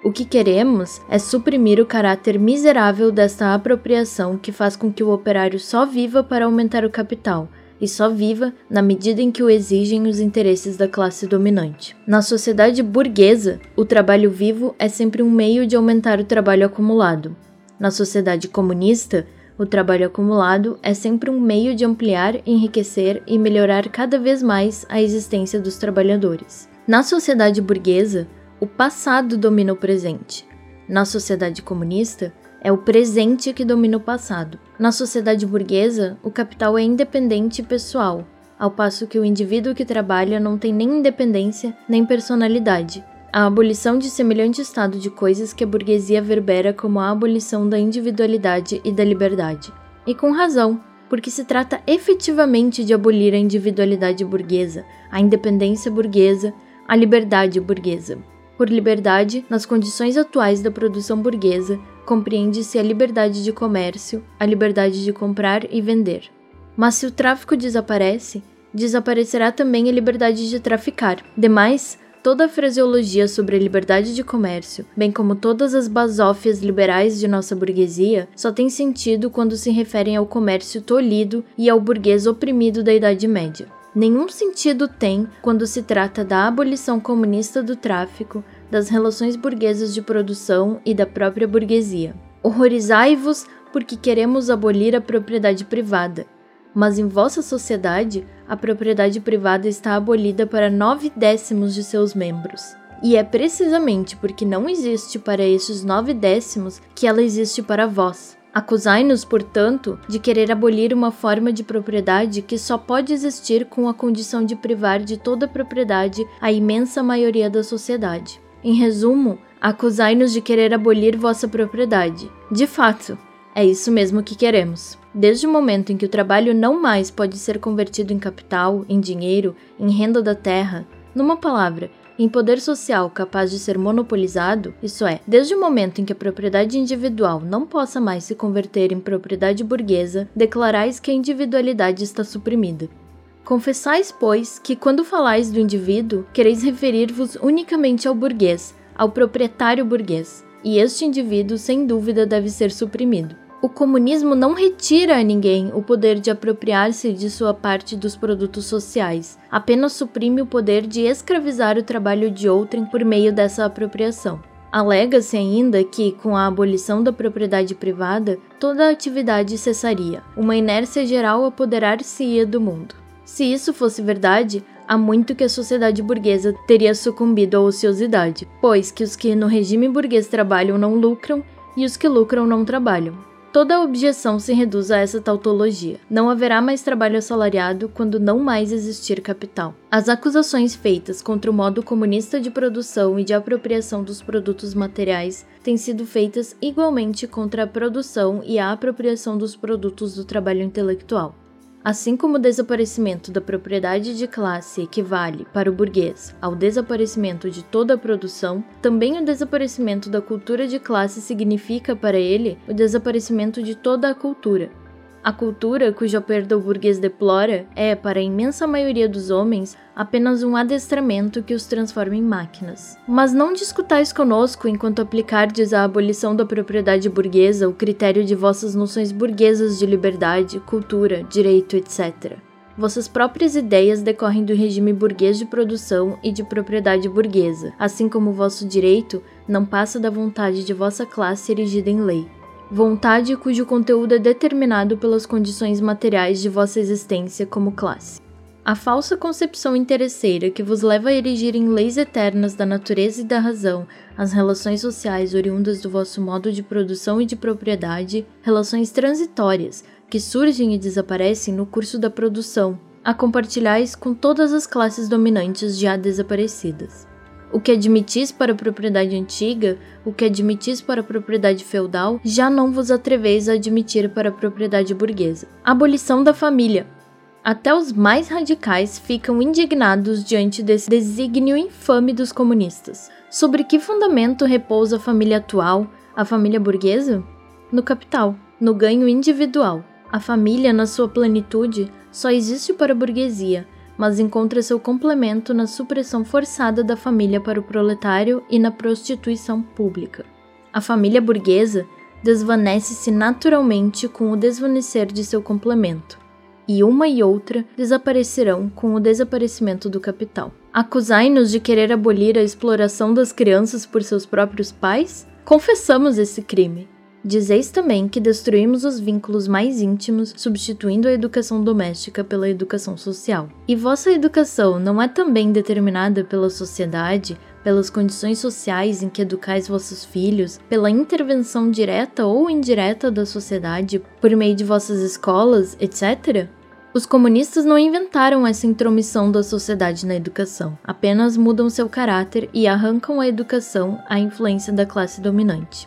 O que queremos é suprimir o caráter miserável desta apropriação que faz com que o operário só viva para aumentar o capital, e só viva na medida em que o exigem os interesses da classe dominante. Na sociedade burguesa, o trabalho vivo é sempre um meio de aumentar o trabalho acumulado. Na sociedade comunista, o trabalho acumulado é sempre um meio de ampliar, enriquecer e melhorar cada vez mais a existência dos trabalhadores. Na sociedade burguesa, o passado domina o presente. Na sociedade comunista, é o presente que domina o passado. Na sociedade burguesa, o capital é independente e pessoal, ao passo que o indivíduo que trabalha não tem nem independência nem personalidade. A abolição de semelhante estado de coisas que a burguesia verbera como a abolição da individualidade e da liberdade. E com razão, porque se trata efetivamente de abolir a individualidade burguesa, a independência burguesa, a liberdade burguesa. Por liberdade, nas condições atuais da produção burguesa, compreende-se a liberdade de comércio, a liberdade de comprar e vender. Mas se o tráfico desaparece, desaparecerá também a liberdade de traficar. Demais, toda a fraseologia sobre a liberdade de comércio, bem como todas as basófias liberais de nossa burguesia, só tem sentido quando se referem ao comércio tolhido e ao burguês oprimido da Idade Média nenhum sentido tem quando se trata da abolição comunista do tráfico, das relações burguesas de produção e da própria burguesia. Horrorizai-vos porque queremos abolir a propriedade privada, mas em vossa sociedade a propriedade privada está abolida para nove décimos de seus membros. E é precisamente porque não existe para estes nove décimos que ela existe para vós. Acusai-nos, portanto, de querer abolir uma forma de propriedade que só pode existir com a condição de privar de toda propriedade a imensa maioria da sociedade. Em resumo, acusai-nos de querer abolir vossa propriedade. De fato, é isso mesmo que queremos. Desde o momento em que o trabalho não mais pode ser convertido em capital, em dinheiro, em renda da terra, numa palavra, em poder social capaz de ser monopolizado, isso é, desde o momento em que a propriedade individual não possa mais se converter em propriedade burguesa, declarais que a individualidade está suprimida. Confessais, pois, que quando falais do indivíduo, quereis referir-vos unicamente ao burguês, ao proprietário burguês, e este indivíduo, sem dúvida, deve ser suprimido. O comunismo não retira a ninguém o poder de apropriar-se de sua parte dos produtos sociais, apenas suprime o poder de escravizar o trabalho de outrem por meio dessa apropriação. Alega-se ainda que, com a abolição da propriedade privada, toda a atividade cessaria, uma inércia geral apoderar-se-ia do mundo. Se isso fosse verdade, há muito que a sociedade burguesa teria sucumbido à ociosidade, pois que os que no regime burguês trabalham não lucram e os que lucram não trabalham. Toda objeção se reduz a essa tautologia. Não haverá mais trabalho assalariado quando não mais existir capital. As acusações feitas contra o modo comunista de produção e de apropriação dos produtos materiais têm sido feitas igualmente contra a produção e a apropriação dos produtos do trabalho intelectual. Assim como o desaparecimento da propriedade de classe equivale, para o burguês, ao desaparecimento de toda a produção, também o desaparecimento da cultura de classe significa, para ele, o desaparecimento de toda a cultura. A cultura cuja perda o burguês deplora é, para a imensa maioria dos homens, apenas um adestramento que os transforma em máquinas. Mas não discutais conosco enquanto aplicardes à abolição da propriedade burguesa o critério de vossas noções burguesas de liberdade, cultura, direito, etc. Vossas próprias ideias decorrem do regime burguês de produção e de propriedade burguesa, assim como vosso direito não passa da vontade de vossa classe erigida em lei vontade cujo conteúdo é determinado pelas condições materiais de vossa existência como classe. A falsa concepção interesseira que vos leva a erigir em leis eternas da natureza e da razão as relações sociais oriundas do vosso modo de produção e de propriedade, relações transitórias que surgem e desaparecem no curso da produção, a compartilhais com todas as classes dominantes já desaparecidas. O que admitis para a propriedade antiga, o que admitis para a propriedade feudal, já não vos atreveis a admitir para a propriedade burguesa. Abolição da família. Até os mais radicais ficam indignados diante desse desígnio infame dos comunistas. Sobre que fundamento repousa a família atual, a família burguesa? No capital, no ganho individual. A família, na sua plenitude, só existe para a burguesia mas encontra seu complemento na supressão forçada da família para o proletário e na prostituição pública. A família burguesa desvanece-se naturalmente com o desvanecer de seu complemento, e uma e outra desaparecerão com o desaparecimento do capital. Acusai-nos de querer abolir a exploração das crianças por seus próprios pais? Confessamos esse crime, Dizeis também que destruímos os vínculos mais íntimos, substituindo a educação doméstica pela educação social. E vossa educação não é também determinada pela sociedade, pelas condições sociais em que educais vossos filhos, pela intervenção direta ou indireta da sociedade por meio de vossas escolas, etc? Os comunistas não inventaram essa intromissão da sociedade na educação, apenas mudam seu caráter e arrancam a educação à influência da classe dominante.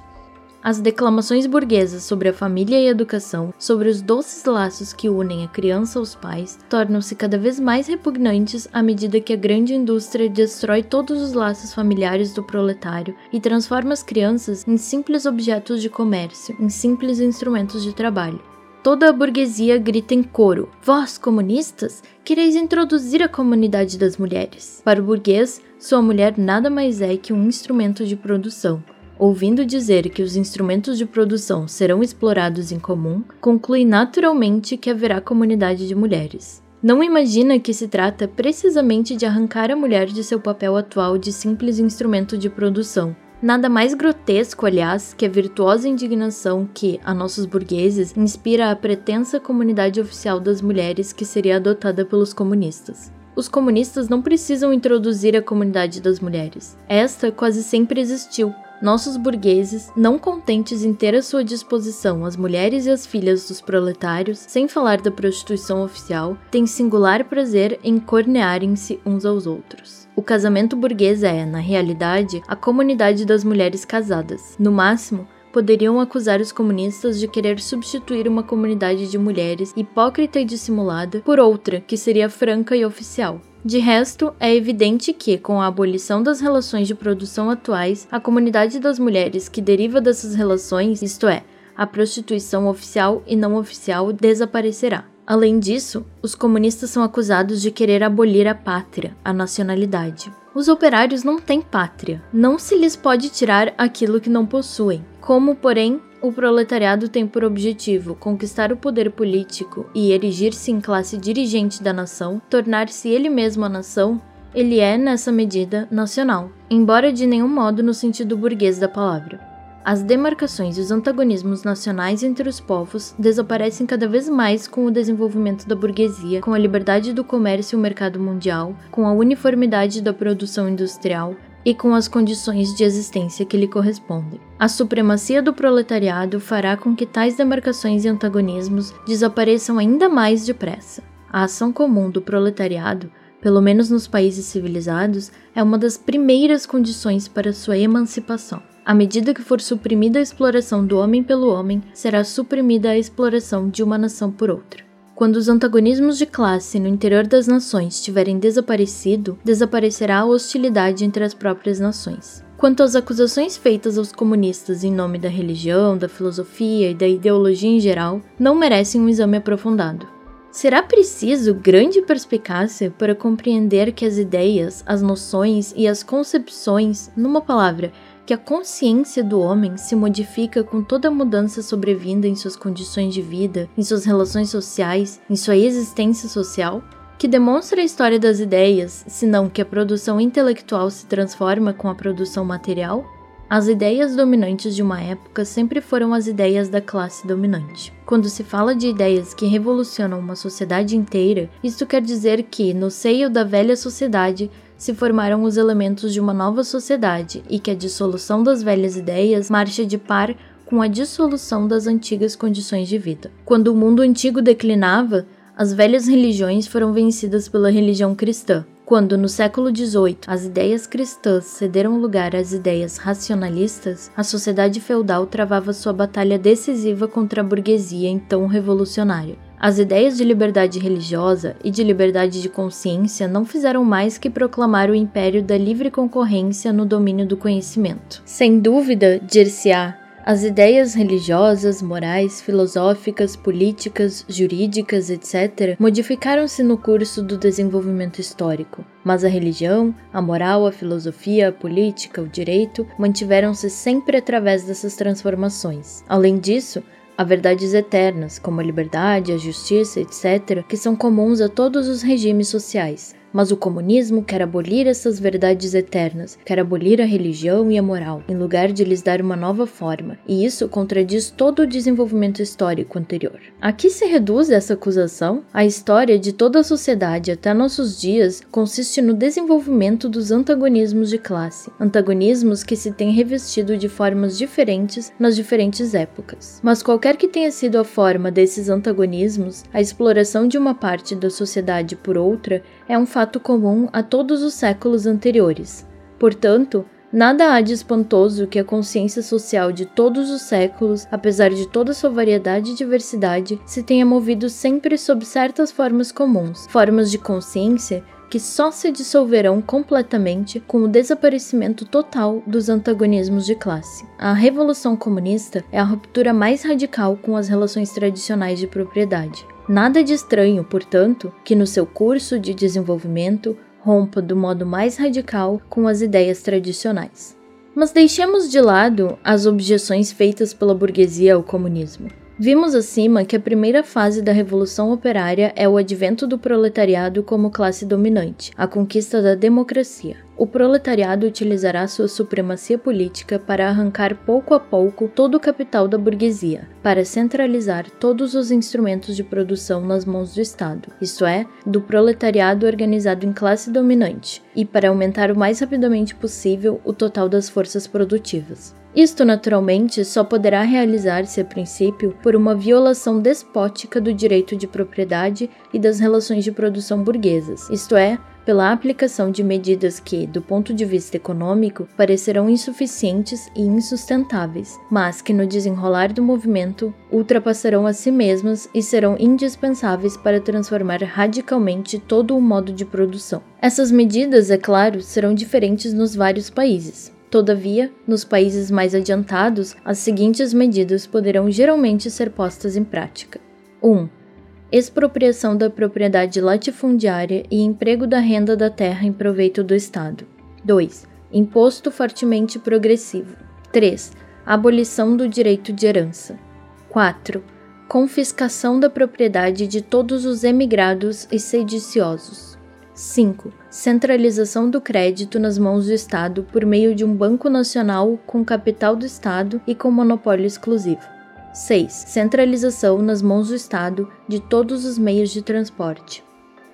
As declamações burguesas sobre a família e a educação, sobre os doces laços que unem a criança aos pais, tornam-se cada vez mais repugnantes à medida que a grande indústria destrói todos os laços familiares do proletário e transforma as crianças em simples objetos de comércio, em simples instrumentos de trabalho. Toda a burguesia grita em coro: Vós, comunistas, quereis introduzir a comunidade das mulheres. Para o burguês, sua mulher nada mais é que um instrumento de produção ouvindo dizer que os instrumentos de produção serão explorados em comum, conclui naturalmente que haverá comunidade de mulheres. Não imagina que se trata precisamente de arrancar a mulher de seu papel atual de simples instrumento de produção. Nada mais grotesco, aliás, que a virtuosa indignação que, a nossos burgueses, inspira a pretensa comunidade oficial das mulheres que seria adotada pelos comunistas. Os comunistas não precisam introduzir a comunidade das mulheres. Esta quase sempre existiu, nossos burgueses, não contentes em ter à sua disposição as mulheres e as filhas dos proletários, sem falar da prostituição oficial, têm singular prazer em cornearem-se uns aos outros. O casamento burguês é, na realidade, a comunidade das mulheres casadas. No máximo, poderiam acusar os comunistas de querer substituir uma comunidade de mulheres hipócrita e dissimulada por outra que seria franca e oficial. De resto, é evidente que, com a abolição das relações de produção atuais, a comunidade das mulheres que deriva dessas relações, isto é, a prostituição oficial e não oficial, desaparecerá. Além disso, os comunistas são acusados de querer abolir a pátria, a nacionalidade. Os operários não têm pátria, não se lhes pode tirar aquilo que não possuem. Como, porém, o proletariado tem por objetivo conquistar o poder político e erigir-se em classe dirigente da nação, tornar-se ele mesmo a nação, ele é, nessa medida, nacional, embora de nenhum modo no sentido burguês da palavra. As demarcações e os antagonismos nacionais entre os povos desaparecem cada vez mais com o desenvolvimento da burguesia, com a liberdade do comércio e o mercado mundial, com a uniformidade da produção industrial, e com as condições de existência que lhe correspondem. A supremacia do proletariado fará com que tais demarcações e antagonismos desapareçam ainda mais depressa. A ação comum do proletariado, pelo menos nos países civilizados, é uma das primeiras condições para sua emancipação. À medida que for suprimida a exploração do homem pelo homem, será suprimida a exploração de uma nação por outra. Quando os antagonismos de classe no interior das nações tiverem desaparecido, desaparecerá a hostilidade entre as próprias nações. Quanto às acusações feitas aos comunistas em nome da religião, da filosofia e da ideologia em geral, não merecem um exame aprofundado. Será preciso grande perspicácia para compreender que as ideias, as noções e as concepções, numa palavra, que a consciência do homem se modifica com toda mudança sobrevinda em suas condições de vida, em suas relações sociais, em sua existência social? que demonstra a história das ideias, senão que a produção intelectual se transforma com a produção material? As ideias dominantes de uma época sempre foram as ideias da classe dominante. Quando se fala de ideias que revolucionam uma sociedade inteira, isto quer dizer que, no seio da velha sociedade, se formaram os elementos de uma nova sociedade e que a dissolução das velhas ideias marcha de par com a dissolução das antigas condições de vida. Quando o mundo antigo declinava, as velhas religiões foram vencidas pela religião cristã. Quando, no século XVIII, as ideias cristãs cederam lugar às ideias racionalistas, a sociedade feudal travava sua batalha decisiva contra a burguesia então revolucionária. As ideias de liberdade religiosa e de liberdade de consciência não fizeram mais que proclamar o império da livre concorrência no domínio do conhecimento. Sem dúvida, dir-se-á, as ideias religiosas, morais, filosóficas, políticas, jurídicas, etc., modificaram-se no curso do desenvolvimento histórico, mas a religião, a moral, a filosofia, a política, o direito mantiveram-se sempre através dessas transformações. Além disso, há verdades eternas, como a liberdade, a justiça, etc., que são comuns a todos os regimes sociais, mas o comunismo quer abolir essas verdades eternas, quer abolir a religião e a moral, em lugar de lhes dar uma nova forma, e isso contradiz todo o desenvolvimento histórico anterior. A que se reduz essa acusação? A história de toda a sociedade até nossos dias consiste no desenvolvimento dos antagonismos de classe, antagonismos que se têm revestido de formas diferentes nas diferentes épocas. Mas qualquer que tenha sido a forma desses antagonismos, a exploração de uma parte da sociedade por outra é um fato comum a todos os séculos anteriores. Portanto, Nada há de espantoso que a consciência social de todos os séculos, apesar de toda sua variedade e diversidade, se tenha movido sempre sob certas formas comuns, formas de consciência que só se dissolverão completamente com o desaparecimento total dos antagonismos de classe. A Revolução Comunista é a ruptura mais radical com as relações tradicionais de propriedade. Nada de estranho, portanto, que no seu curso de desenvolvimento rompa do modo mais radical com as ideias tradicionais. Mas deixemos de lado as objeções feitas pela burguesia ao comunismo. Vimos acima que a primeira fase da Revolução Operária é o advento do proletariado como classe dominante, a conquista da democracia. O proletariado utilizará sua supremacia política para arrancar pouco a pouco todo o capital da burguesia, para centralizar todos os instrumentos de produção nas mãos do Estado, isto é, do proletariado organizado em classe dominante, e para aumentar o mais rapidamente possível o total das forças produtivas. Isto, naturalmente, só poderá realizar-se a princípio por uma violação despótica do direito de propriedade e das relações de produção burguesas, isto é, pela aplicação de medidas que, do ponto de vista econômico, parecerão insuficientes e insustentáveis, mas que no desenrolar do movimento ultrapassarão a si mesmas e serão indispensáveis para transformar radicalmente todo o modo de produção. Essas medidas, é claro, serão diferentes nos vários países. Todavia, nos países mais adiantados, as seguintes medidas poderão geralmente ser postas em prática: 1. Um, expropriação da propriedade latifundiária e emprego da renda da terra em proveito do Estado. 2. Imposto fortemente progressivo. 3. Abolição do direito de herança. 4. Confiscação da propriedade de todos os emigrados e sediciosos. 5. Centralização do crédito nas mãos do Estado por meio de um Banco Nacional com capital do Estado e com monopólio exclusivo. 6. Centralização nas mãos do Estado de todos os meios de transporte.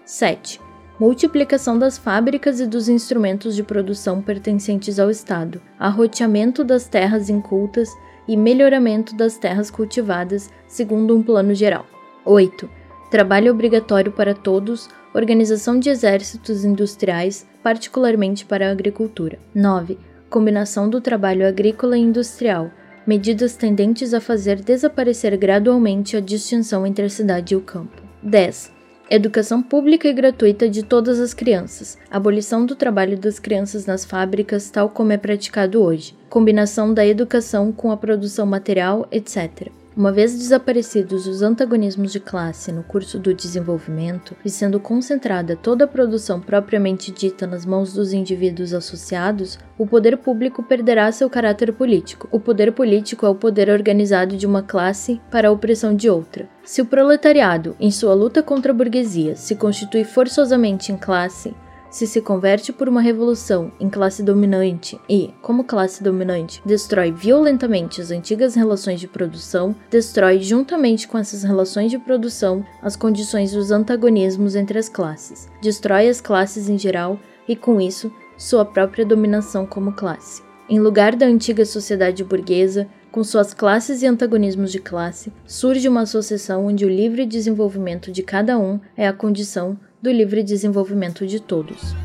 7. Multiplicação das fábricas e dos instrumentos de produção pertencentes ao Estado, arroteamento das terras incultas e melhoramento das terras cultivadas segundo um plano geral. 8. Trabalho obrigatório para todos organização de exércitos industriais, particularmente para a agricultura. 9. Combinação do trabalho agrícola e industrial, medidas tendentes a fazer desaparecer gradualmente a distinção entre a cidade e o campo. 10. Educação pública e gratuita de todas as crianças. Abolição do trabalho das crianças nas fábricas, tal como é praticado hoje. Combinação da educação com a produção material, etc. Uma vez desaparecidos os antagonismos de classe no curso do desenvolvimento e sendo concentrada toda a produção propriamente dita nas mãos dos indivíduos associados, o poder público perderá seu caráter político. O poder político é o poder organizado de uma classe para a opressão de outra. Se o proletariado, em sua luta contra a burguesia, se constitui forçosamente em classe, se se converte por uma revolução em classe dominante e, como classe dominante, destrói violentamente as antigas relações de produção, destrói juntamente com essas relações de produção as condições dos antagonismos entre as classes, destrói as classes em geral e, com isso, sua própria dominação como classe. Em lugar da antiga sociedade burguesa, com suas classes e antagonismos de classe, surge uma associação onde o livre desenvolvimento de cada um é a condição do livre desenvolvimento de todos.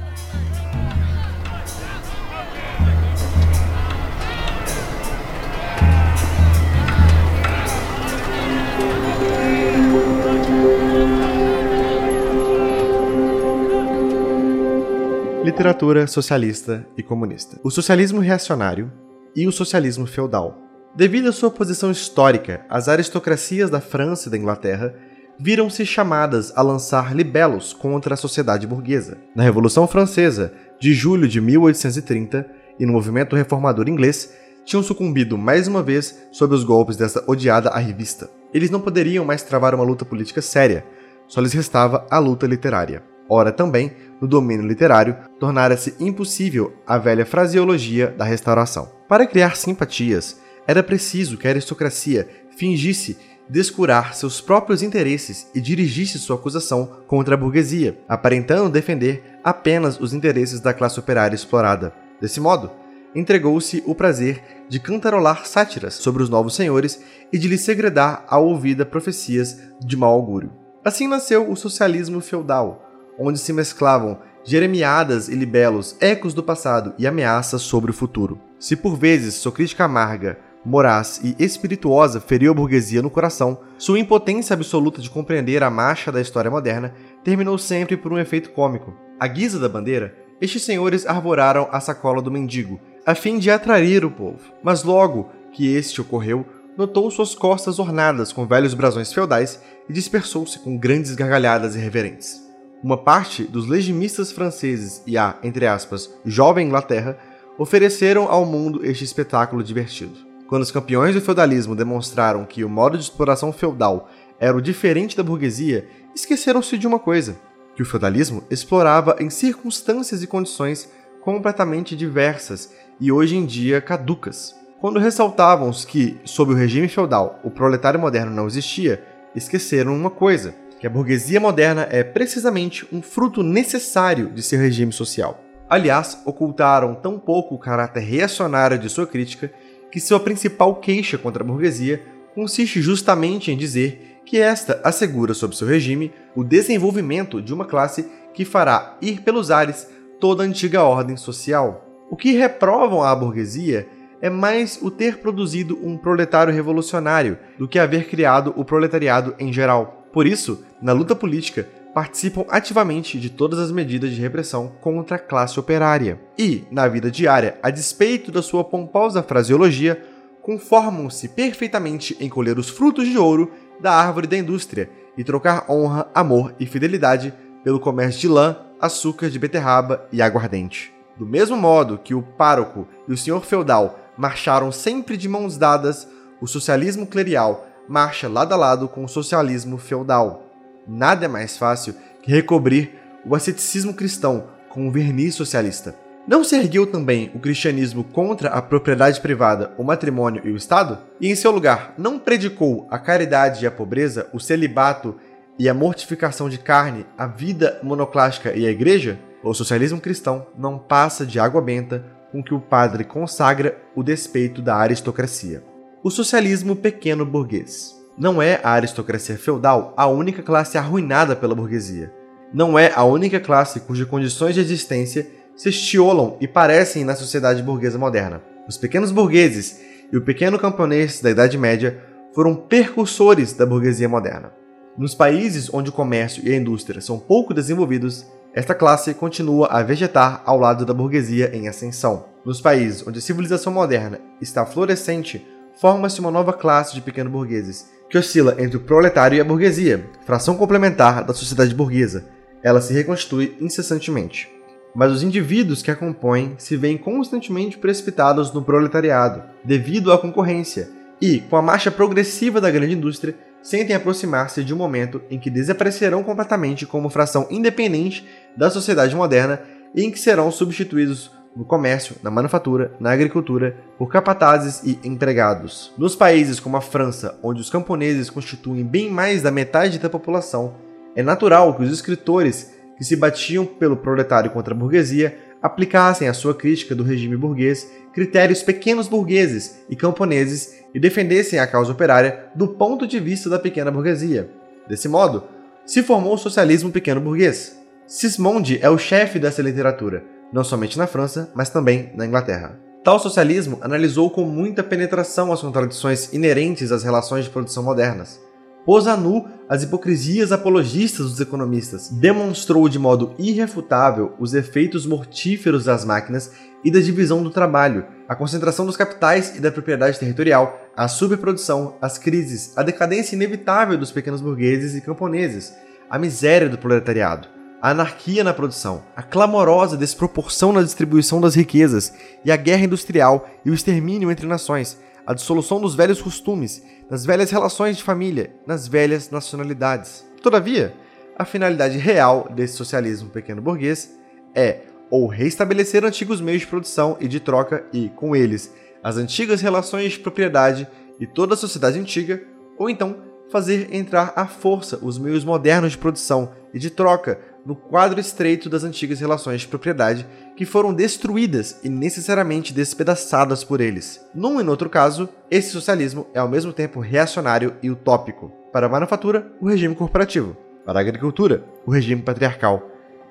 Literatura socialista e comunista. O socialismo reacionário e o socialismo feudal. Devido à sua posição histórica, as aristocracias da França e da Inglaterra viram-se chamadas a lançar libelos contra a sociedade burguesa. Na Revolução Francesa, de julho de 1830, e no movimento reformador inglês, tinham sucumbido mais uma vez sob os golpes dessa odiada revista. Eles não poderiam mais travar uma luta política séria, só lhes restava a luta literária. Ora, também, no domínio literário, tornara-se impossível a velha fraseologia da restauração. Para criar simpatias, era preciso que a aristocracia fingisse descurar seus próprios interesses e dirigisse sua acusação contra a burguesia, aparentando defender apenas os interesses da classe operária explorada. Desse modo, entregou-se o prazer de cantarolar sátiras sobre os novos senhores e de lhes segredar à ouvida profecias de mau augúrio. Assim nasceu o socialismo feudal, onde se mesclavam jeremiadas e libelos, ecos do passado e ameaças sobre o futuro. Se por vezes sua crítica amarga moraz e espirituosa feriu a burguesia no coração, sua impotência absoluta de compreender a marcha da história moderna terminou sempre por um efeito cômico. À guisa da bandeira, estes senhores arvoraram a sacola do mendigo, a fim de atrair o povo. Mas logo que este ocorreu, notou suas costas ornadas com velhos brasões feudais e dispersou-se com grandes gargalhadas irreverentes. Uma parte dos legimistas franceses e a, entre aspas, jovem Inglaterra ofereceram ao mundo este espetáculo divertido. Quando os campeões do feudalismo demonstraram que o modo de exploração feudal era o diferente da burguesia, esqueceram-se de uma coisa: que o feudalismo explorava em circunstâncias e condições completamente diversas e hoje em dia caducas. Quando ressaltavam que, sob o regime feudal, o proletário moderno não existia, esqueceram uma coisa: que a burguesia moderna é precisamente um fruto necessário de seu regime social. Aliás, ocultaram tão pouco o caráter reacionário de sua crítica que sua principal queixa contra a burguesia consiste justamente em dizer que esta assegura sob seu regime o desenvolvimento de uma classe que fará ir pelos ares toda a antiga ordem social. O que reprovam à burguesia é mais o ter produzido um proletário revolucionário do que haver criado o proletariado em geral. Por isso, na luta política, participam ativamente de todas as medidas de repressão contra a classe operária. E, na vida diária, a despeito da sua pomposa fraseologia, conformam-se perfeitamente em colher os frutos de ouro da árvore da indústria e trocar honra, amor e fidelidade pelo comércio de lã, açúcar de beterraba e aguardente. Do mesmo modo que o pároco e o senhor feudal marcharam sempre de mãos dadas, o socialismo clerical marcha lado a lado com o socialismo feudal. Nada é mais fácil que recobrir o asceticismo cristão com o verniz socialista. Não se ergueu também o cristianismo contra a propriedade privada, o matrimônio e o Estado? E em seu lugar, não predicou a caridade e a pobreza, o celibato e a mortificação de carne, a vida monoclástica e a igreja? O socialismo cristão não passa de água benta com que o padre consagra o despeito da aristocracia. O socialismo pequeno burguês. Não é a aristocracia feudal a única classe arruinada pela burguesia. Não é a única classe cujas condições de existência se estiolam e parecem na sociedade burguesa moderna. Os pequenos burgueses e o pequeno camponês da Idade Média foram percursores da burguesia moderna. Nos países onde o comércio e a indústria são pouco desenvolvidos, esta classe continua a vegetar ao lado da burguesia em ascensão. Nos países onde a civilização moderna está florescente, forma-se uma nova classe de pequenos burgueses, que oscila entre o proletário e a burguesia, fração complementar da sociedade burguesa. Ela se reconstitui incessantemente. Mas os indivíduos que a compõem se veem constantemente precipitados no proletariado, devido à concorrência, e, com a marcha progressiva da grande indústria, sentem aproximar-se de um momento em que desaparecerão completamente como fração independente da sociedade moderna e em que serão substituídos no comércio, na manufatura, na agricultura, por capatazes e empregados. Nos países como a França, onde os camponeses constituem bem mais da metade da população, é natural que os escritores que se batiam pelo proletário contra a burguesia aplicassem à sua crítica do regime burguês critérios pequenos burgueses e camponeses e defendessem a causa operária do ponto de vista da pequena burguesia. Desse modo, se formou o socialismo pequeno burguês. Sismondi é o chefe dessa literatura, não somente na França, mas também na Inglaterra. Tal socialismo analisou com muita penetração as contradições inerentes às relações de produção modernas. Pôs a nu as hipocrisias apologistas dos economistas, demonstrou de modo irrefutável os efeitos mortíferos das máquinas e da divisão do trabalho, a concentração dos capitais e da propriedade territorial, a superprodução, as crises, a decadência inevitável dos pequenos burgueses e camponeses, a miséria do proletariado, a anarquia na produção, a clamorosa desproporção na distribuição das riquezas e a guerra industrial e o extermínio entre nações, a dissolução dos velhos costumes, das velhas relações de família, nas velhas nacionalidades. Todavia, a finalidade real desse socialismo pequeno burguês é ou reestabelecer antigos meios de produção e de troca e, com eles, as antigas relações de propriedade e toda a sociedade antiga, ou então fazer entrar à força os meios modernos de produção e de troca no quadro estreito das antigas relações de propriedade que foram destruídas e necessariamente despedaçadas por eles. Num e no outro caso, esse socialismo é ao mesmo tempo reacionário e utópico. Para a manufatura, o regime corporativo. Para a agricultura, o regime patriarcal.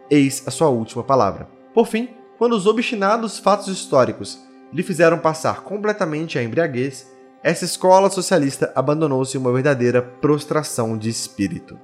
Eis a sua última palavra. Por fim, quando os obstinados fatos históricos lhe fizeram passar completamente a embriaguez, essa escola socialista abandonou-se uma verdadeira prostração de espírito.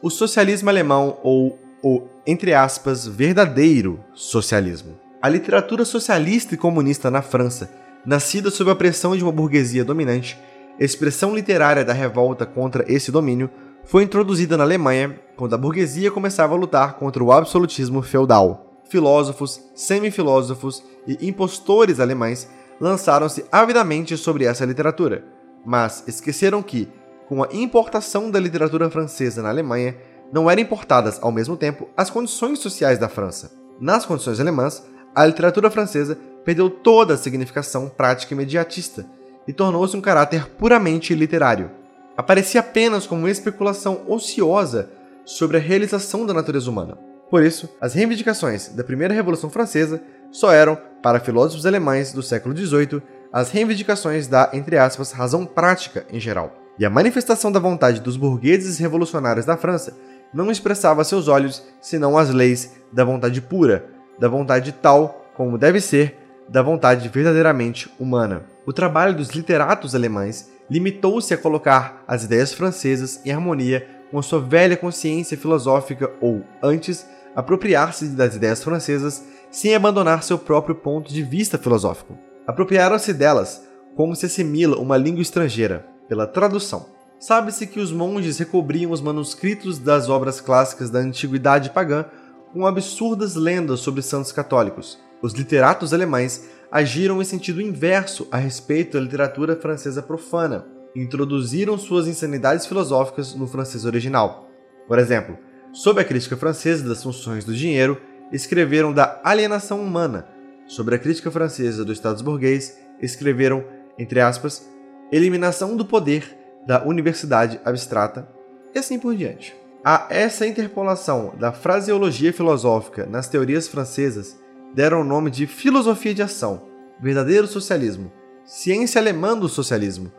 O socialismo alemão, ou o, entre aspas, verdadeiro socialismo. A literatura socialista e comunista na França, nascida sob a pressão de uma burguesia dominante, expressão literária da revolta contra esse domínio, foi introduzida na Alemanha quando a burguesia começava a lutar contra o absolutismo feudal filósofos, semifilósofos e impostores alemães lançaram-se avidamente sobre essa literatura, mas esqueceram que, com a importação da literatura francesa na Alemanha, não eram importadas ao mesmo tempo as condições sociais da França. Nas condições alemãs, a literatura francesa perdeu toda a significação prática imediatista e tornou-se um caráter puramente literário. Aparecia apenas como especulação ociosa sobre a realização da natureza humana. Por isso, as reivindicações da primeira Revolução Francesa só eram, para filósofos alemães do século XVIII, as reivindicações da, entre aspas, razão prática em geral. E a manifestação da vontade dos burgueses revolucionários da França não expressava a seus olhos senão as leis da vontade pura, da vontade tal como deve ser, da vontade verdadeiramente humana. O trabalho dos literatos alemães limitou-se a colocar as ideias francesas em harmonia com a sua velha consciência filosófica ou, antes, apropriar-se das ideias francesas sem abandonar seu próprio ponto de vista filosófico. Apropriaram-se delas como se assimila uma língua estrangeira, pela tradução. Sabe-se que os monges recobriam os manuscritos das obras clássicas da antiguidade pagã com absurdas lendas sobre santos católicos. Os literatos alemães agiram em sentido inverso a respeito da literatura francesa profana, introduziram suas insanidades filosóficas no francês original. Por exemplo, Sob a crítica francesa das funções do dinheiro, escreveram da alienação humana. Sobre a crítica francesa do Estado burguês, escreveram, entre aspas, eliminação do poder da universidade abstrata, e assim por diante. A essa interpolação da fraseologia filosófica nas teorias francesas deram o nome de filosofia de ação, verdadeiro socialismo, ciência alemã do socialismo,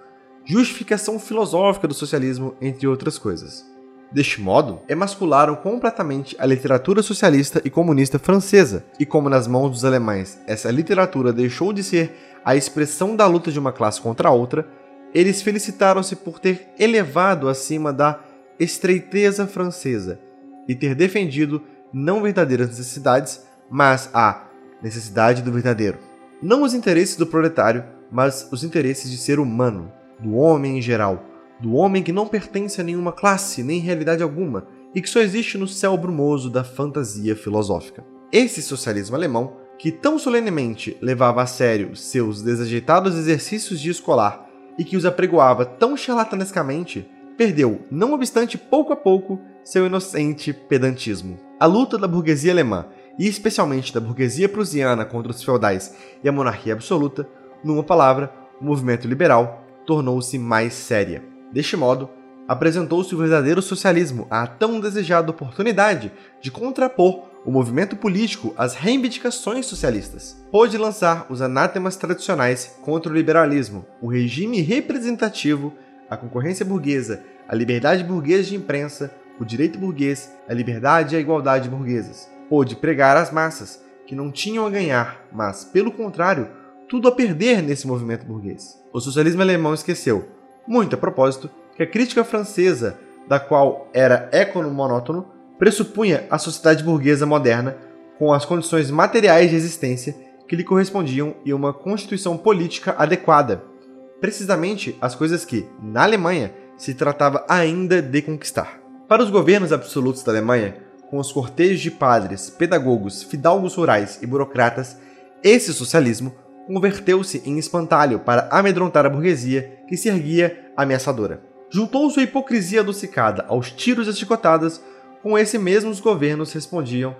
justificação filosófica do socialismo, entre outras coisas. Deste modo, emascularam completamente a literatura socialista e comunista francesa, e como nas mãos dos alemães essa literatura deixou de ser a expressão da luta de uma classe contra a outra, eles felicitaram-se por ter elevado acima da estreiteza francesa e ter defendido não verdadeiras necessidades, mas a necessidade do verdadeiro. Não os interesses do proletário, mas os interesses de ser humano, do homem em geral, do homem que não pertence a nenhuma classe nem realidade alguma e que só existe no céu brumoso da fantasia filosófica. Esse socialismo alemão, que tão solenemente levava a sério seus desajeitados exercícios de escolar e que os apregoava tão charlatanescamente, perdeu, não obstante pouco a pouco, seu inocente pedantismo. A luta da burguesia alemã, e especialmente da burguesia prusiana contra os feudais e a monarquia absoluta, numa palavra, o movimento liberal, tornou-se mais séria. Deste modo, apresentou-se o verdadeiro socialismo, a tão desejada oportunidade de contrapor o movimento político às reivindicações socialistas. Pôde lançar os anátemas tradicionais contra o liberalismo, o regime representativo, a concorrência burguesa, a liberdade burguesa de imprensa, o direito burguês, a liberdade e a igualdade burguesas. Pôde pregar às massas, que não tinham a ganhar, mas, pelo contrário, tudo a perder nesse movimento burguês. O socialismo alemão esqueceu, muito a propósito, que a crítica francesa, da qual era econo-monótono, pressupunha a sociedade burguesa moderna com as condições materiais de existência que lhe correspondiam e uma constituição política adequada, precisamente as coisas que, na Alemanha, se tratava ainda de conquistar. Para os governos absolutos da Alemanha, com os cortejos de padres, pedagogos, fidalgos rurais e burocratas, esse socialismo converteu-se em espantalho para amedrontar a burguesia que se erguia ameaçadora. Juntou-se a hipocrisia adocicada aos tiros e chicotadas, com esse mesmo os governos respondiam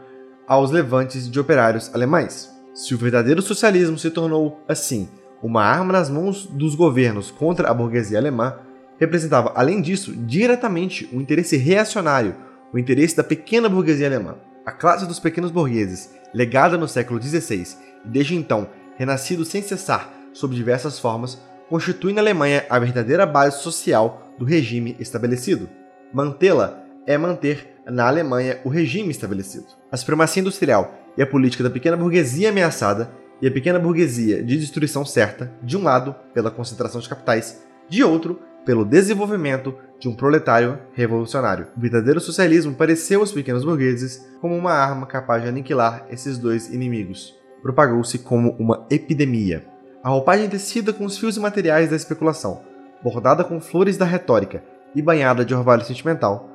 aos levantes de operários alemães. Se o verdadeiro socialismo se tornou, assim, uma arma nas mãos dos governos contra a burguesia alemã, representava, além disso, diretamente o interesse reacionário, o interesse da pequena burguesia alemã. A classe dos pequenos burgueses, legada no século XVI e desde então renascido sem cessar sob diversas formas, constitui na Alemanha a verdadeira base social do regime estabelecido. Mantê-la é manter na Alemanha o regime estabelecido. A supremacia industrial e a política da pequena burguesia ameaçada e a pequena burguesia de destruição certa, de um lado, pela concentração de capitais, de outro, pelo desenvolvimento de um proletário revolucionário. O verdadeiro socialismo pareceu aos pequenos burgueses como uma arma capaz de aniquilar esses dois inimigos propagou-se como uma epidemia. A roupagem tecida com os fios e materiais da especulação, bordada com flores da retórica e banhada de orvalho sentimental,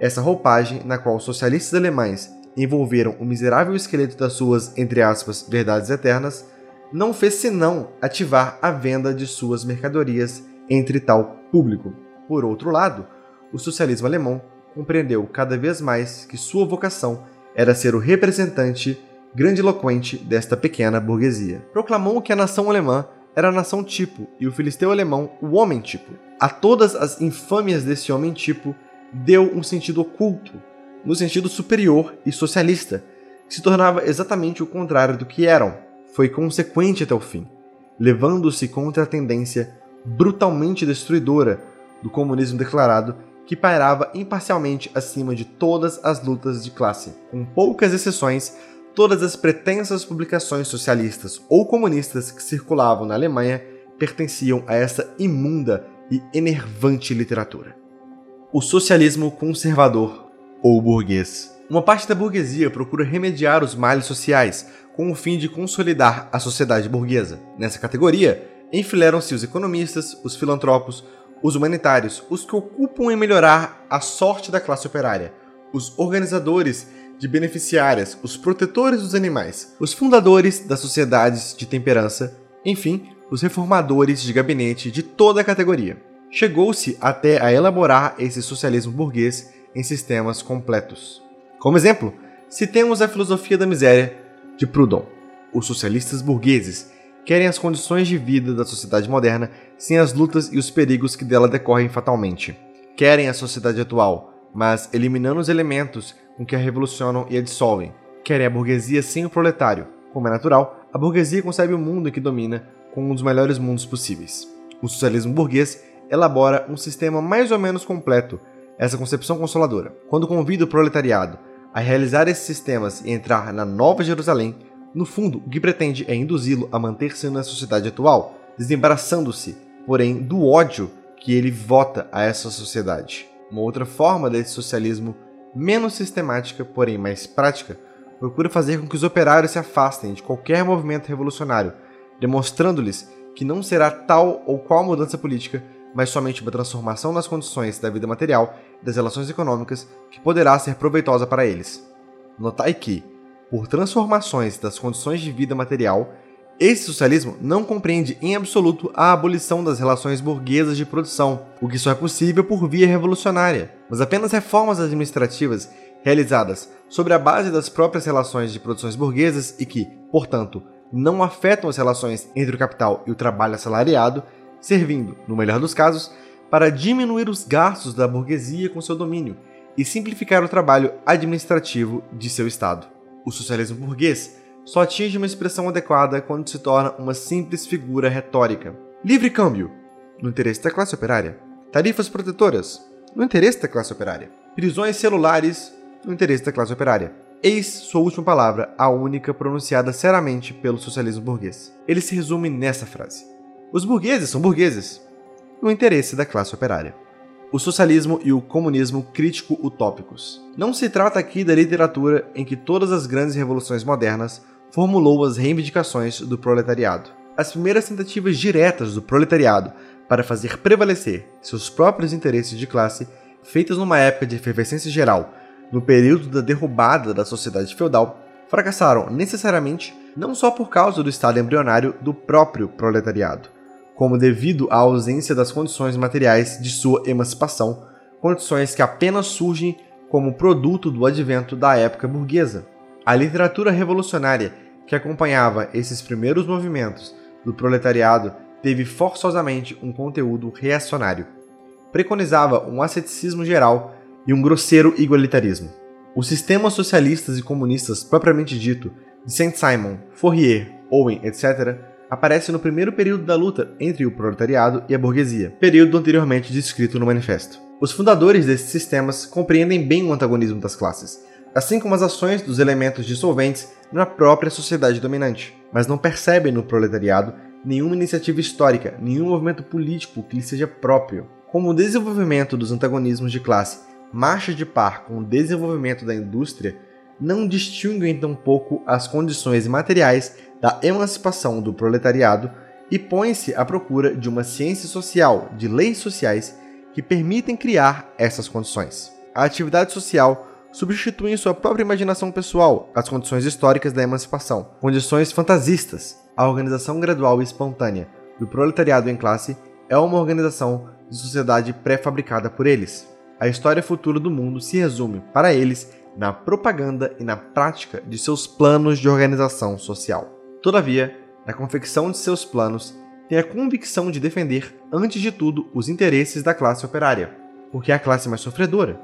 essa roupagem na qual socialistas alemães envolveram o miserável esqueleto das suas, entre aspas, verdades eternas, não fez senão ativar a venda de suas mercadorias entre tal público. Por outro lado, o socialismo alemão compreendeu cada vez mais que sua vocação era ser o representante grandiloquente desta pequena burguesia. Proclamou que a nação alemã era a nação tipo e o filisteu alemão o homem tipo. A todas as infâmias desse homem tipo deu um sentido oculto, no sentido superior e socialista, que se tornava exatamente o contrário do que eram. Foi consequente até o fim, levando-se contra a tendência brutalmente destruidora do comunismo declarado que pairava imparcialmente acima de todas as lutas de classe. Com poucas exceções, todas as pretensas publicações socialistas ou comunistas que circulavam na Alemanha pertenciam a essa imunda e enervante literatura. O socialismo conservador ou burguês. Uma parte da burguesia procura remediar os males sociais com o fim de consolidar a sociedade burguesa. Nessa categoria, enfileiram-se os economistas, os filantropos, os humanitários, os que ocupam em melhorar a sorte da classe operária, os organizadores de beneficiárias, os protetores dos animais, os fundadores das sociedades de temperança, enfim, os reformadores de gabinete de toda a categoria. Chegou-se até a elaborar esse socialismo burguês em sistemas completos. Como exemplo, citemos a filosofia da miséria de Proudhon. Os socialistas burgueses querem as condições de vida da sociedade moderna sem as lutas e os perigos que dela decorrem fatalmente. Querem a sociedade atual, mas eliminando os elementos com que a revolucionam e a dissolvem. Querem a burguesia sem o proletário. Como é natural, a burguesia concebe o mundo que domina como um dos melhores mundos possíveis. O socialismo burguês elabora um sistema mais ou menos completo, essa concepção consoladora. Quando convida o proletariado a realizar esses sistemas e entrar na Nova Jerusalém, no fundo, o que pretende é induzi-lo a manter-se na sociedade atual, desembaraçando-se, porém, do ódio que ele vota a essa sociedade. Uma outra forma desse socialismo, menos sistemática, porém mais prática, procura fazer com que os operários se afastem de qualquer movimento revolucionário, demonstrando-lhes que não será tal ou qual mudança política, mas somente uma transformação nas condições da vida material e das relações econômicas que poderá ser proveitosa para eles. Notai que, por transformações das condições de vida material, esse socialismo não compreende em absoluto a abolição das relações burguesas de produção, o que só é possível por via revolucionária, mas apenas reformas administrativas realizadas sobre a base das próprias relações de produções burguesas e que, portanto, não afetam as relações entre o capital e o trabalho assalariado, servindo, no melhor dos casos, para diminuir os gastos da burguesia com seu domínio e simplificar o trabalho administrativo de seu Estado. O socialismo burguês só atinge uma expressão adequada quando se torna uma simples figura retórica. Livre câmbio, no interesse da classe operária. Tarifas protetoras, no interesse da classe operária. Prisões celulares, no interesse da classe operária. Eis sua última palavra, a única pronunciada seriamente pelo socialismo burguês. Ele se resume nessa frase: Os burgueses são burgueses, no interesse da classe operária o socialismo e o comunismo crítico utópicos. Não se trata aqui da literatura em que todas as grandes revoluções modernas formulou as reivindicações do proletariado. As primeiras tentativas diretas do proletariado para fazer prevalecer seus próprios interesses de classe, feitas numa época de efervescência geral, no período da derrubada da sociedade feudal, fracassaram necessariamente não só por causa do estado embrionário do próprio proletariado, como devido à ausência das condições materiais de sua emancipação, condições que apenas surgem como produto do advento da época burguesa. A literatura revolucionária que acompanhava esses primeiros movimentos do proletariado teve forçosamente um conteúdo reacionário. Preconizava um asceticismo geral e um grosseiro igualitarismo. Os sistemas socialistas e comunistas propriamente dito, de Saint-Simon, Fourier, Owen, etc., aparece no primeiro período da luta entre o proletariado e a burguesia, período anteriormente descrito no manifesto. Os fundadores desses sistemas compreendem bem o antagonismo das classes, assim como as ações dos elementos dissolventes na própria sociedade dominante, mas não percebem no proletariado nenhuma iniciativa histórica, nenhum movimento político que lhe seja próprio. Como o desenvolvimento dos antagonismos de classe marcha de par com o desenvolvimento da indústria, não distinguem tampouco as condições materiais da emancipação do proletariado e põe-se à procura de uma ciência social, de leis sociais que permitem criar essas condições. A atividade social substitui em sua própria imaginação pessoal as condições históricas da emancipação, condições fantasistas. A organização gradual e espontânea do proletariado em classe é uma organização de sociedade pré-fabricada por eles. A história futura do mundo se resume, para eles, na propaganda e na prática de seus planos de organização social. Todavia, na confecção de seus planos, tem a convicção de defender, antes de tudo, os interesses da classe operária, porque é a classe mais sofredora.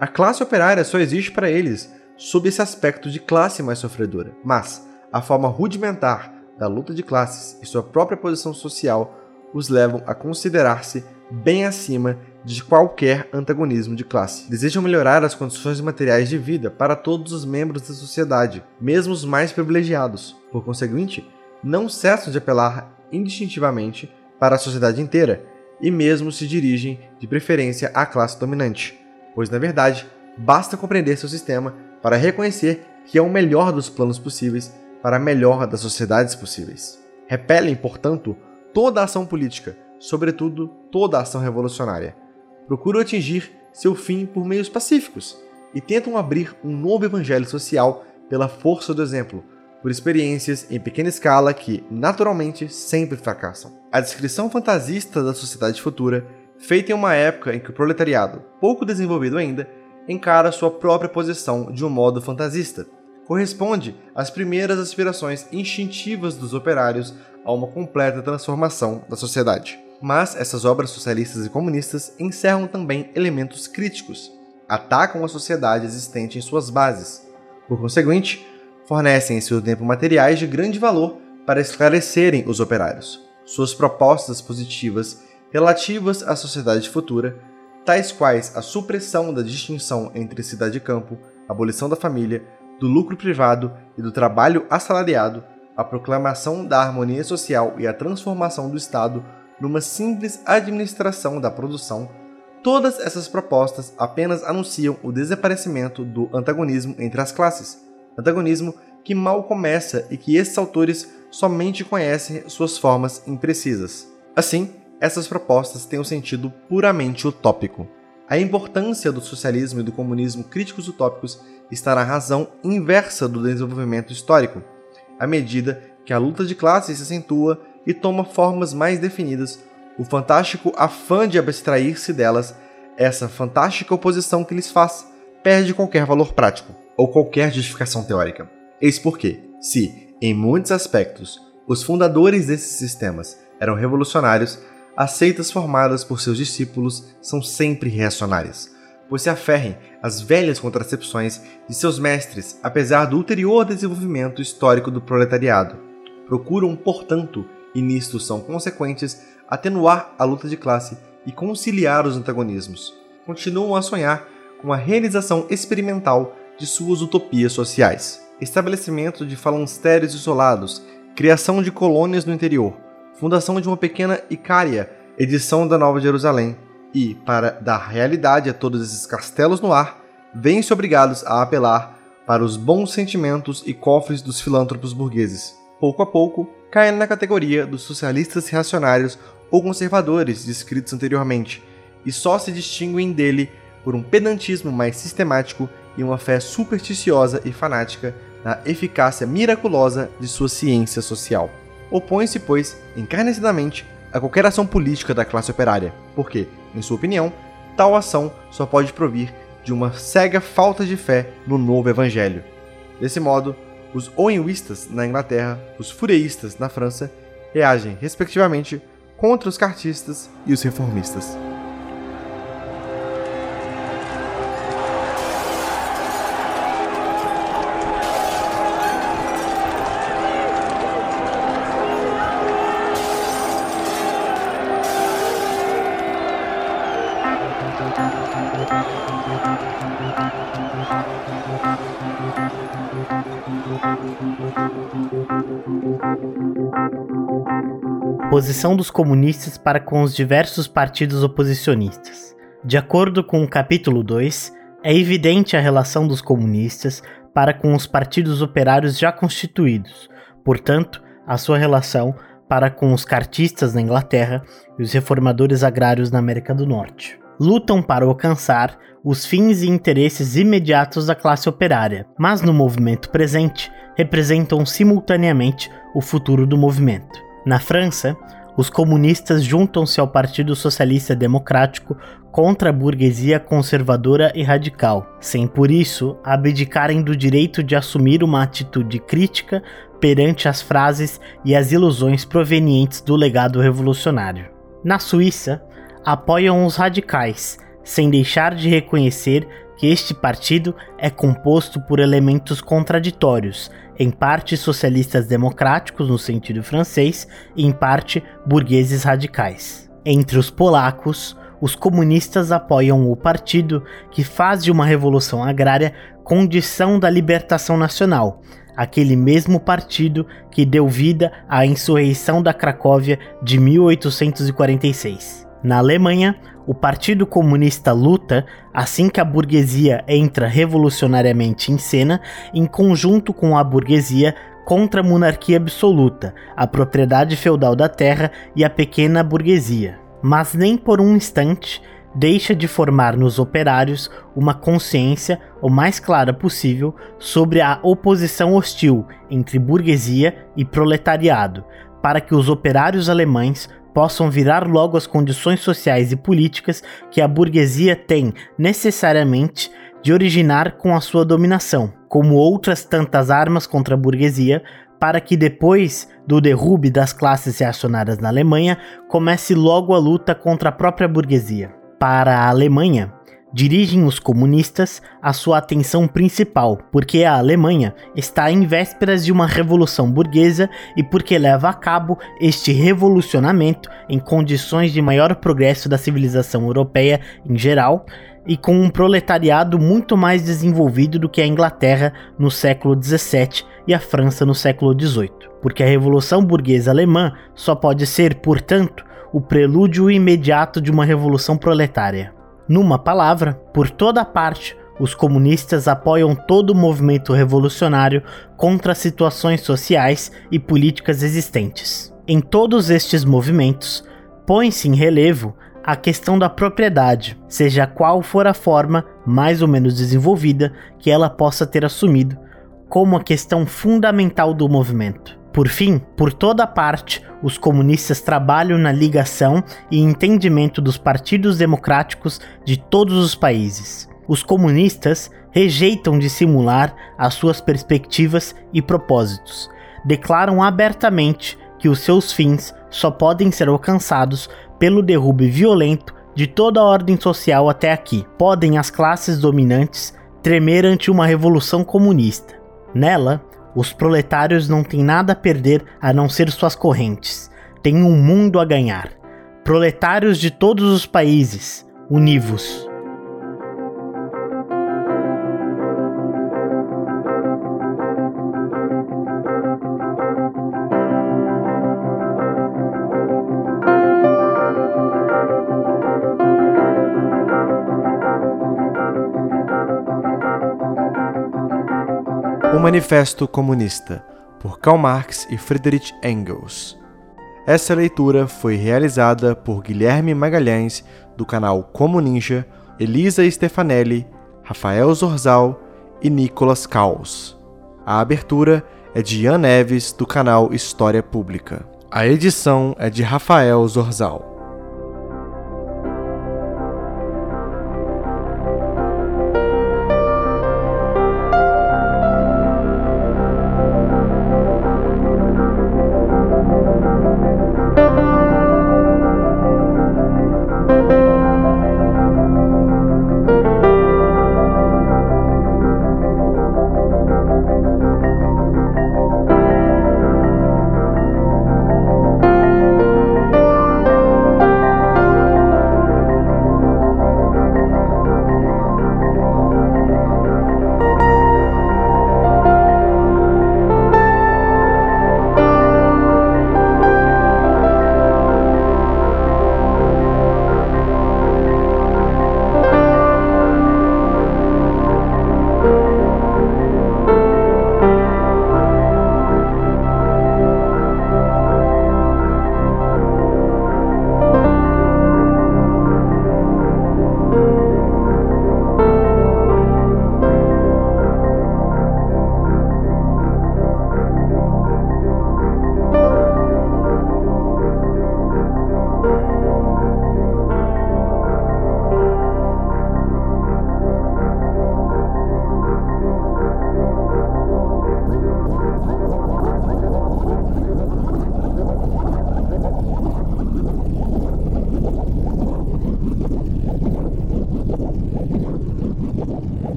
A classe operária só existe para eles sob esse aspecto de classe mais sofredora, mas a forma rudimentar da luta de classes e sua própria posição social os levam a considerar-se bem acima de qualquer antagonismo de classe. Desejam melhorar as condições materiais de vida para todos os membros da sociedade, mesmo os mais privilegiados. Por conseguinte, não cessam de apelar indistintivamente para a sociedade inteira e mesmo se dirigem de preferência à classe dominante, pois na verdade basta compreender seu sistema para reconhecer que é o melhor dos planos possíveis para a melhor das sociedades possíveis. Repelem, portanto, toda ação política, sobretudo toda ação revolucionária. Procuram atingir seu fim por meios pacíficos e tentam abrir um novo evangelho social pela força do exemplo, por experiências em pequena escala que, naturalmente, sempre fracassam. A descrição fantasista da sociedade futura, feita em uma época em que o proletariado, pouco desenvolvido ainda, encara sua própria posição de um modo fantasista, corresponde às primeiras aspirações instintivas dos operários a uma completa transformação da sociedade. Mas essas obras socialistas e comunistas encerram também elementos críticos, atacam a sociedade existente em suas bases. Por conseguinte, fornecem em seu tempo materiais de grande valor para esclarecerem os operários. Suas propostas positivas relativas à sociedade futura, tais quais a supressão da distinção entre cidade e campo, abolição da família, do lucro privado e do trabalho assalariado, a proclamação da harmonia social e a transformação do Estado numa simples administração da produção, Todas essas propostas apenas anunciam o desaparecimento do antagonismo entre as classes, antagonismo que mal começa e que esses autores somente conhecem suas formas imprecisas. Assim, essas propostas têm um sentido puramente utópico. A importância do socialismo e do comunismo críticos utópicos está na razão inversa do desenvolvimento histórico, à medida que a luta de classes se acentua e toma formas mais definidas o fantástico afã de abstrair-se delas, essa fantástica oposição que lhes faz, perde qualquer valor prático ou qualquer justificação teórica. Eis porque, se, em muitos aspectos, os fundadores desses sistemas eram revolucionários, as seitas formadas por seus discípulos são sempre reacionárias, pois se aferrem às velhas contracepções de seus mestres, apesar do ulterior desenvolvimento histórico do proletariado. Procuram, portanto, e nisto são consequentes, atenuar a luta de classe e conciliar os antagonismos. Continuam a sonhar com a realização experimental de suas utopias sociais. Estabelecimento de falancérios isolados, criação de colônias no interior, fundação de uma pequena Icária, edição da Nova Jerusalém, e, para dar realidade a todos esses castelos no ar, vêm-se obrigados a apelar para os bons sentimentos e cofres dos filântropos burgueses. Pouco a pouco, caem na categoria dos socialistas reacionários ou conservadores descritos anteriormente, e só se distinguem dele por um pedantismo mais sistemático e uma fé supersticiosa e fanática na eficácia miraculosa de sua ciência social. Opõe-se, pois, encarnecidamente a qualquer ação política da classe operária, porque, em sua opinião, tal ação só pode provir de uma cega falta de fé no novo evangelho. Desse modo, os owenwistas na Inglaterra, os fureístas na França, reagem, respectivamente, contra os cartistas e os reformistas. Posição dos comunistas para com os diversos partidos oposicionistas. De acordo com o capítulo 2, é evidente a relação dos comunistas para com os partidos operários já constituídos, portanto, a sua relação para com os cartistas na Inglaterra e os reformadores agrários na América do Norte. Lutam para alcançar os fins e interesses imediatos da classe operária, mas no movimento presente representam simultaneamente o futuro do movimento. Na França, os comunistas juntam-se ao Partido Socialista Democrático contra a burguesia conservadora e radical, sem por isso abdicarem do direito de assumir uma atitude crítica perante as frases e as ilusões provenientes do legado revolucionário. Na Suíça, apoiam os radicais, sem deixar de reconhecer que este partido é composto por elementos contraditórios, em parte socialistas democráticos no sentido francês e em parte burgueses radicais. Entre os polacos, os comunistas apoiam o partido que faz de uma revolução agrária condição da libertação nacional, aquele mesmo partido que deu vida à insurreição da Cracóvia de 1846. Na Alemanha, o Partido Comunista luta, assim que a burguesia entra revolucionariamente em cena, em conjunto com a burguesia contra a monarquia absoluta, a propriedade feudal da terra e a pequena burguesia. Mas nem por um instante deixa de formar nos operários uma consciência o mais clara possível sobre a oposição hostil entre burguesia e proletariado, para que os operários alemães possam virar logo as condições sociais e políticas que a burguesia tem necessariamente de originar com a sua dominação, como outras tantas armas contra a burguesia, para que depois do derrube das classes reacionárias na Alemanha comece logo a luta contra a própria burguesia. Para a Alemanha, dirigem os comunistas a sua atenção principal, porque a Alemanha está em vésperas de uma revolução burguesa e porque leva a cabo este revolucionamento em condições de maior progresso da civilização europeia em geral e com um proletariado muito mais desenvolvido do que a Inglaterra no século XVII e a França no século XVIII. Porque a revolução burguesa alemã só pode ser, portanto, o prelúdio imediato de uma revolução proletária. Numa palavra, por toda parte, os comunistas apoiam todo o movimento revolucionário contra as situações sociais e políticas existentes. Em todos estes movimentos, põe-se em relevo a questão da propriedade, seja qual for a forma mais ou menos desenvolvida que ela possa ter assumido, como a questão fundamental do movimento. Por fim, por toda parte, os comunistas trabalham na ligação e entendimento dos partidos democráticos de todos os países. Os comunistas rejeitam dissimular as suas perspectivas e propósitos. Declaram abertamente que os seus fins só podem ser alcançados pelo derrube violento de toda a ordem social até aqui. Podem as classes dominantes tremer ante uma revolução comunista. Nela, os proletários não têm nada a perder a não ser suas correntes. Têm um mundo a ganhar. Proletários de todos os países, univos. Manifesto Comunista, por Karl Marx e Friedrich Engels. Essa leitura foi realizada por Guilherme Magalhães, do canal Como Ninja, Elisa Stefanelli, Rafael Zorzal e Nicolas Caos. A abertura é de Ian Neves, do canal História Pública. A edição é de Rafael Zorzal.